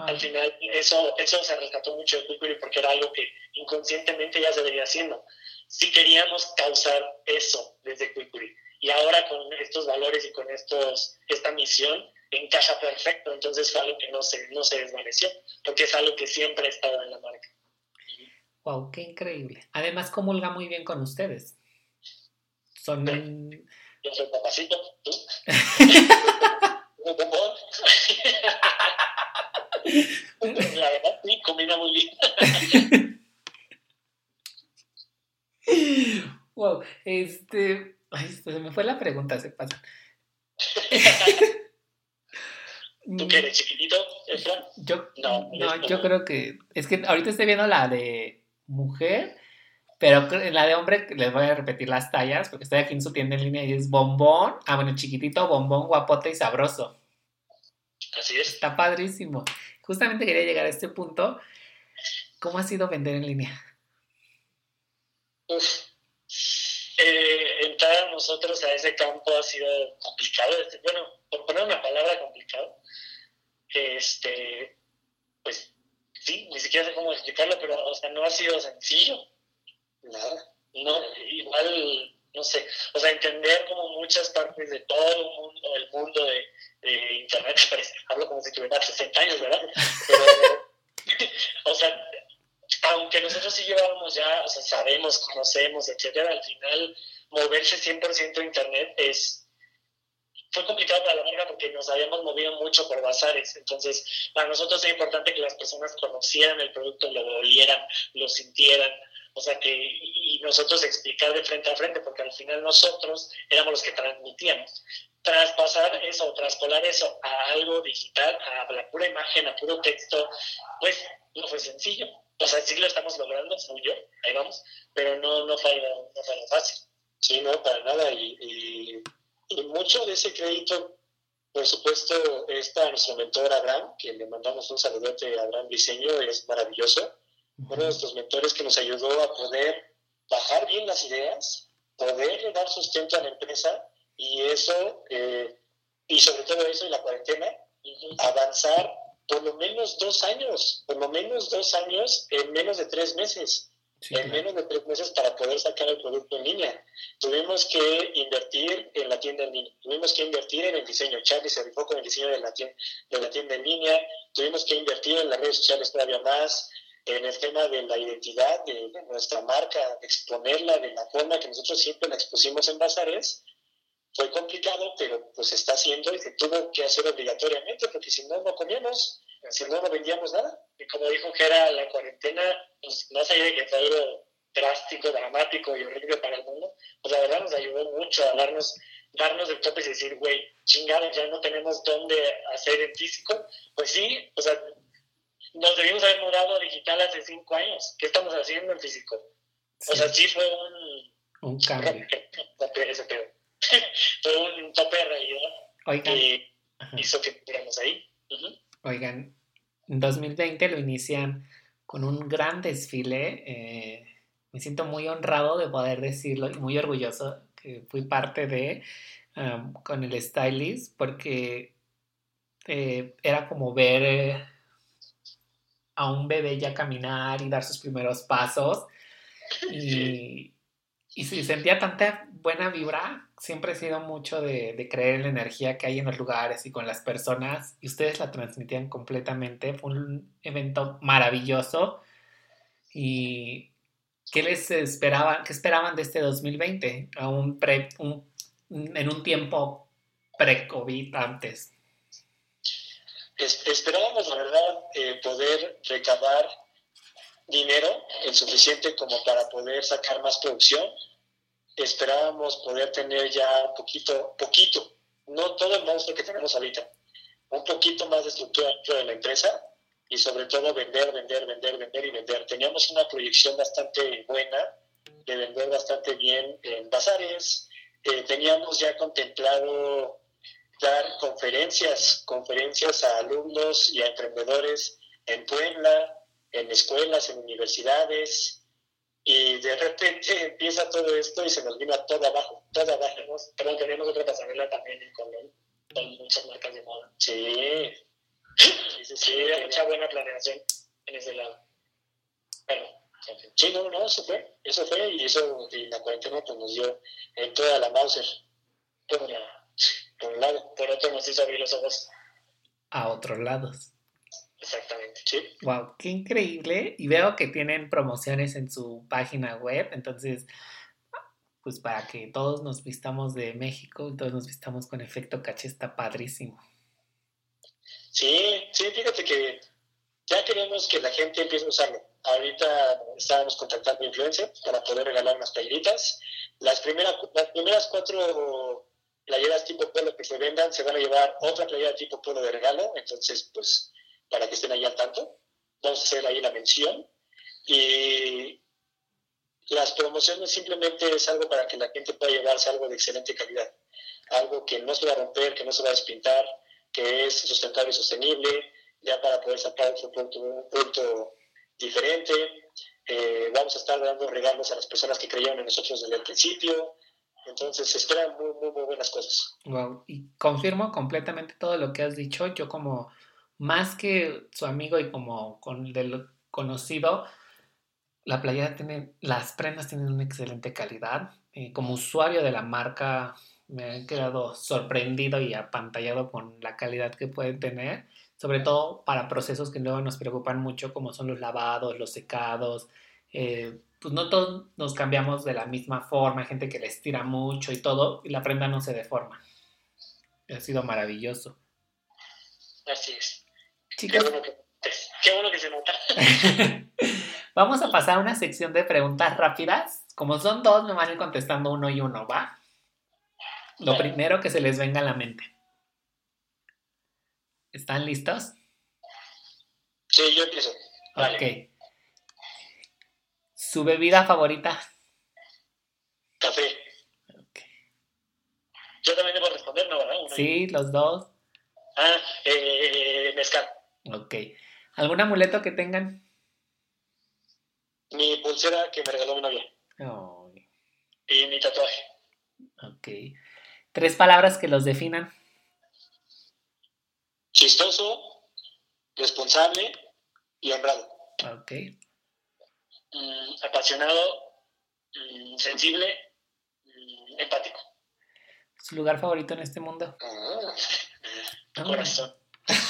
Ah. Al final, eso, eso se rescató mucho de Quickly porque era algo que inconscientemente ya se venía haciendo. Si queríamos causar eso desde Quickly. Y ahora con estos valores y con estos, esta misión, encaja perfecto, entonces fue algo que no se, no se desvaneció, porque es algo que siempre ha estado en la marca. Wow, qué increíble. Además, comulga muy bien con ustedes. Son. Yo soy papacito, tú. la verdad, sí, combina muy bien. wow, este. Ay, se me fue la pregunta, se pasa. ¿Tú que eres chiquitito, Yo, no, no, yo creo que. Es que ahorita estoy viendo la de mujer, pero la de hombre les voy a repetir las tallas porque estoy aquí en su tienda en línea y es bombón. Ah, bueno, chiquitito, bombón, guapote y sabroso. Así es. Está padrísimo. Justamente quería llegar a este punto. ¿Cómo ha sido vender en línea? Uf. Eh, entrar a nosotros a ese campo ha sido complicado. Bueno, por poner una palabra complicado, este, pues sí, ni siquiera sé cómo explicarlo, pero o sea, no ha sido sencillo. Nada. No, igual, no sé, o sea, entender como muchas partes de todo el mundo, el mundo de, Internet, hablo como si tuviera 60 años, ¿verdad? Pero, o sea, aunque nosotros sí llevábamos ya, o sea, sabemos, conocemos, etcétera, al final moverse 100% Internet es fue complicado para la marca porque nos habíamos movido mucho por bazares. Entonces, para nosotros es importante que las personas conocieran el producto, lo olieran, lo sintieran. O sea, que y nosotros explicar de frente a frente, porque al final nosotros éramos los que transmitíamos. Traspasar eso, traspolar eso a algo digital, a la pura imagen, a puro texto, pues no fue sencillo. O sea, sí lo estamos logrando, yo, ahí vamos, pero no, no, fue, no fue fácil. Sí, no, para nada. y y mucho de ese crédito, por supuesto, está nuestro mentor Abraham, que le mandamos un saludote a Abraham Diseño, es maravilloso. Uno de nuestros mentores que nos ayudó a poder bajar bien las ideas, poder dar sustento a la empresa y eso, eh, y sobre todo eso y la cuarentena, avanzar por lo menos dos años, por lo menos dos años en menos de tres meses en menos de tres meses para poder sacar el producto en línea. Tuvimos que invertir en la tienda en línea, tuvimos que invertir en el diseño. Charlie se rifó con el diseño de la, tienda, de la tienda en línea, tuvimos que invertir en las redes sociales todavía más, en el tema de la identidad de, nuestra marca, exponerla de la forma que nosotros siempre la expusimos en bazares. Fue complicado, pero pues está haciendo y se tuvo que hacer obligatoriamente, porque si no, no comíamos si no, no vendíamos nada. Y como dijo que era la cuarentena, pues más allá de que fue algo drástico, dramático y horrible para el mundo, pues la verdad nos ayudó mucho a darnos, darnos el tope y decir, güey, chingada, ya no tenemos dónde hacer en físico. Pues sí, o sea, nos debimos haber mudado a digital hace cinco años. ¿Qué estamos haciendo en físico? O sea, sí fue un... Un cambio. Ese pedo. fue un tope de realidad. Oigan. Y hizo que estuviéramos ahí. Oigan, en 2020 lo inician con un gran desfile. Eh, me siento muy honrado de poder decirlo y muy orgulloso que fui parte de um, con el stylist porque eh, era como ver a un bebé ya caminar y dar sus primeros pasos. Y, y sentía tanta buena vibra, siempre he sido mucho de, de, creer en la energía que hay en los lugares y con las personas, y ustedes la transmitían completamente. Fue un evento maravilloso. ¿Y qué les esperaban, qué esperaban de este 2020? A un pre, en un tiempo pre-COVID antes. Esperábamos, la verdad, eh, poder recabar dinero el suficiente como para poder sacar más producción. Esperábamos poder tener ya poquito, poquito, no todo el monstruo que tenemos ahorita, un poquito más de estructura dentro de la empresa y sobre todo vender, vender, vender, vender y vender. Teníamos una proyección bastante buena de vender bastante bien en bazares. Eh, teníamos ya contemplado dar conferencias, conferencias a alumnos y a emprendedores en Puebla, en escuelas, en universidades, y de repente empieza todo esto y se nos vino todo abajo, todo abajo. ¿no? Pero tenemos otra pasarela también en Colón, con muchas marcas de moda. Sí, sí, sí, mucha buena planeación en ese lado. Pero, sí, no, no, eso fue, eso fue, y eso, y la cuarentena pues nos dio en toda la Mauser, por un lado, por otro nos hizo abrir los ojos. A otros lados. Exactamente, sí. Wow, qué increíble. Y veo que tienen promociones en su página web, entonces, pues para que todos nos vistamos de México y todos nos vistamos con efecto caché, está padrísimo. Sí, sí, fíjate que ya queremos que la gente empiece a usarlo. Ahorita estábamos contactando influencers para poder regalar unas playeritas. Las primeras, las primeras cuatro playeras tipo polo que se vendan se van a llevar otra playera tipo polo de regalo, entonces pues para que estén ahí al tanto. Vamos a hacer ahí la mención. Y las promociones simplemente es algo para que la gente pueda llevarse algo de excelente calidad. Algo que no se va a romper, que no se va a despintar, que es sustentable y sostenible, ya para poder sacar otro punto, un punto diferente. Eh, vamos a estar dando regalos a las personas que creyeron en nosotros desde el principio. Entonces se esperan muy, muy, muy buenas cosas. Wow. Y confirmo completamente todo lo que has dicho. Yo como más que su amigo y como con del conocido, la playera tiene, las prendas tienen una excelente calidad. Eh, como usuario de la marca, me he quedado sorprendido y apantallado con la calidad que pueden tener, sobre todo para procesos que luego nos preocupan mucho, como son los lavados, los secados. Eh, pues no todos nos cambiamos de la misma forma, hay gente que les tira mucho y todo, y la prenda no se deforma. Ha sido maravilloso. Así es. Qué bueno que, se nota. Vamos a pasar a una sección de preguntas rápidas. Como son dos, me van a ir contestando uno y uno, ¿va? Lo primero que se les venga a la mente. ¿Están listos? Sí, yo empiezo. Ok. ¿Su bebida favorita? Café. Okay. Yo también debo responder, ¿no? ¿verdad? sí, los dos. Ah, eh, mezcal. Ok. ¿Algún amuleto que tengan? Mi pulsera que me regaló mi novia. Y mi tatuaje. Ok. ¿Tres palabras que los definan? Chistoso, responsable y honrado. Ok. Mm, apasionado, mm, sensible, mm, empático. ¿Su lugar favorito en este mundo? Ah, corazón.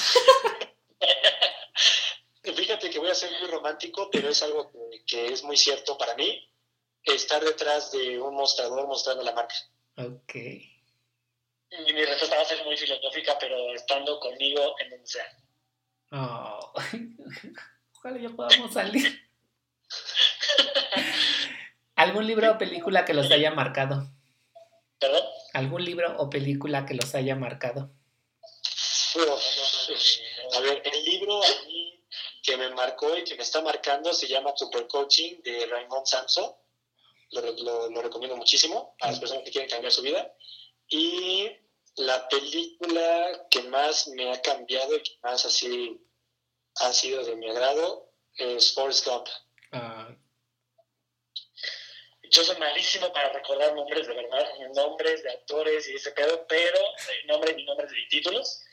Fíjate que voy a ser muy romántico, pero es algo que, es muy cierto para mí, estar detrás de un mostrador mostrando la marca. Ok. Y mi respuesta va a ser muy filosófica, pero estando conmigo en donde sea. Oh. Ojalá ya podamos salir. ¿Algún libro o película que los haya marcado? ¿Perdón? ¿Algún libro o película que los haya marcado? a ver, el libro a mí que me marcó y que me está marcando se llama Super Coaching de Raymond Samson. Lo, recomiendo muchísimo a las personas que quieren cambiar su vida. Y la película que más me ha cambiado y que más así ha sido de mi agrado es Forrest Gump. Yo soy malísimo para recordar nombres de verdad, nombres de actores y ese pedo, pero eh, nombres y nombres de títulos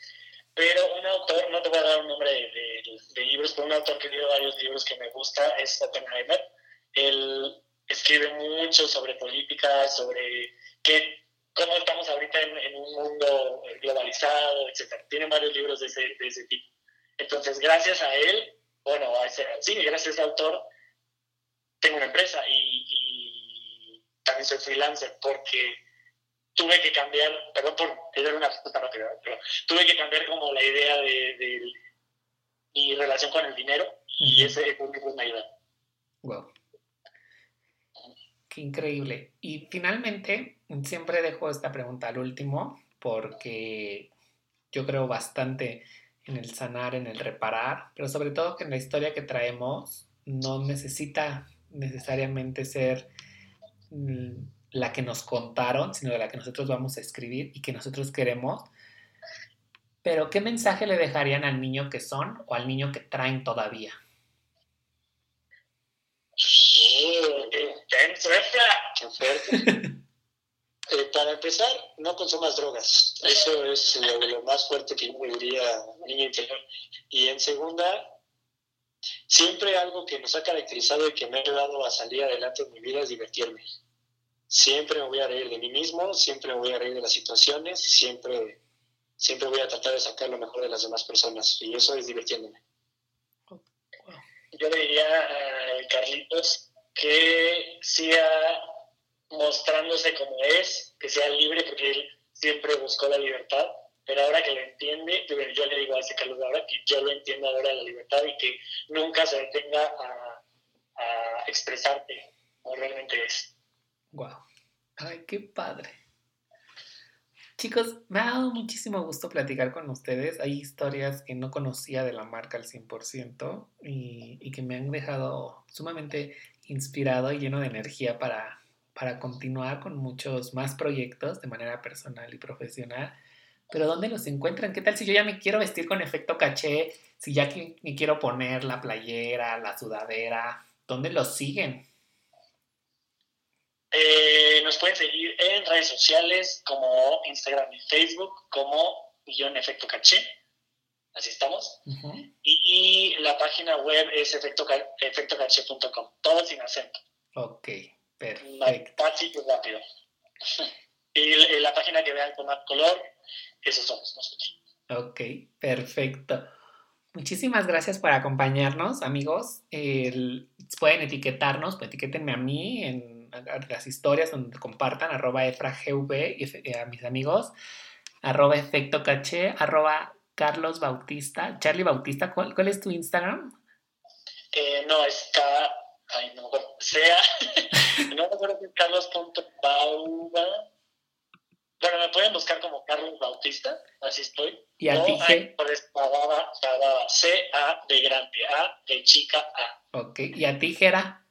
pero un autor, no te voy a dar un nombre de, de, libros, pero un autor que dio varios libros que me gusta es Oppenheimer. Él escribe mucho sobre política, sobre qué, cómo estamos ahorita en, un mundo globalizado, etc. Tiene varios libros de ese, de ese tipo. Entonces, gracias a él, bueno, a ese, sí, gracias a ese autor, tengo una empresa y, y también soy freelancer porque tuve que cambiar, perdón por dar una respuesta rápida, pero tuve que cambiar como la idea de, mi relación con el dinero y ese fue una idea. Wow. Qué increíble. Y finalmente, siempre dejo esta pregunta al último porque yo creo bastante en el sanar, en el reparar, pero sobre todo que en la historia que traemos no necesita necesariamente ser la que nos contaron, sino de la que nosotros vamos a escribir y que nosotros queremos. Pero, ¿qué mensaje le dejarían al niño que son o al niño que traen todavía? Eh, para empezar, no consumas drogas. Eso es lo, más fuerte que yo diría niño interior. Y en segunda, siempre algo que nos ha caracterizado y que me ha ayudado a salir adelante en mi vida es divertirme siempre me voy a reír de mí mismo, siempre me voy a reír de las situaciones, siempre, siempre voy a tratar de sacar lo mejor de las demás personas y eso es divirtiéndome. Yo le diría a Carlitos que siga mostrándose como es, que sea libre porque él siempre buscó la libertad, pero ahora que lo entiende, yo le digo a ese Carlos ahora que yo lo entiendo ahora la libertad y que nunca se detenga a, a expresarte como realmente es. Wow. Ay, qué padre. Chicos, me ha dado muchísimo gusto platicar con ustedes. Hay historias que no conocía de la marca al 100% y, y que me han dejado sumamente inspirado y lleno de energía para, para continuar con muchos más proyectos de manera personal y profesional. Pero ¿dónde los encuentran? ¿Qué tal si yo ya me quiero vestir con efecto caché? Si ya me quiero poner la playera, la sudadera, ¿dónde los siguen? Eh, nos pueden seguir en redes sociales como Instagram y Facebook como Guión Efecto Caché. Así estamos. y, la página web es efectocaché.com. Todo sin acento. Ok, perfecto. Fácil y rápido. y la página que vean con más color, esos somos nosotros. Ok, perfecto. Muchísimas gracias por acompañarnos, amigos. pueden etiquetarnos, etiquétenme a mí en las historias donde compartan, arroba efragv y eh, a mis amigos, arroba efecto caché, arroba Carlos Bautista, Charlie Bautista, ¿cuál, cuál es tu Instagram? Eh, no, es K, ay, no me acuerdo, sea, no me acuerdo si es carlos.bauba. Bueno, me pueden buscar como Carlos Bautista, así estoy. Y a ti, Por C-A de grande, A de chica A. Ok, ¿y a ti, Gera?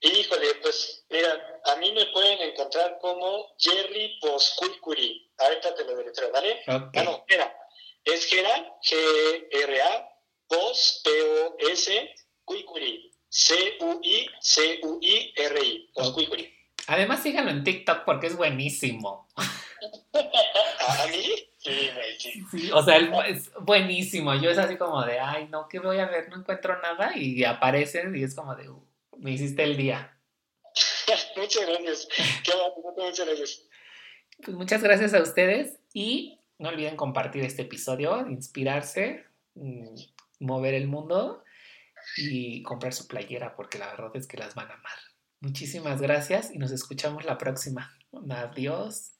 Híjole, pues mira, a mí me pueden encontrar como Jerry Poscuicuri. Ahorita te lo deletreo, ¿vale? Ah, no, mira, es Gera, G-R-A, Pos, P-O-S, Cuicuri, C-U-I-C-U-I-R-I, Poscuicuri. Además, síganlo en TikTok porque es buenísimo. ¿A mí? Sí, sí. sí, o sea, es buenísimo. Yo es así como de, ay, no, ¿qué voy a ver? No encuentro nada y aparecen y es como de, me hiciste el día. muchas gracias. Qué muchas gracias. Pues muchas gracias a ustedes y no olviden compartir este episodio, inspirarse, mm, mover el mundo y comprar su playera porque la verdad es que las van a amar. Muchísimas gracias y nos escuchamos la próxima. Adiós.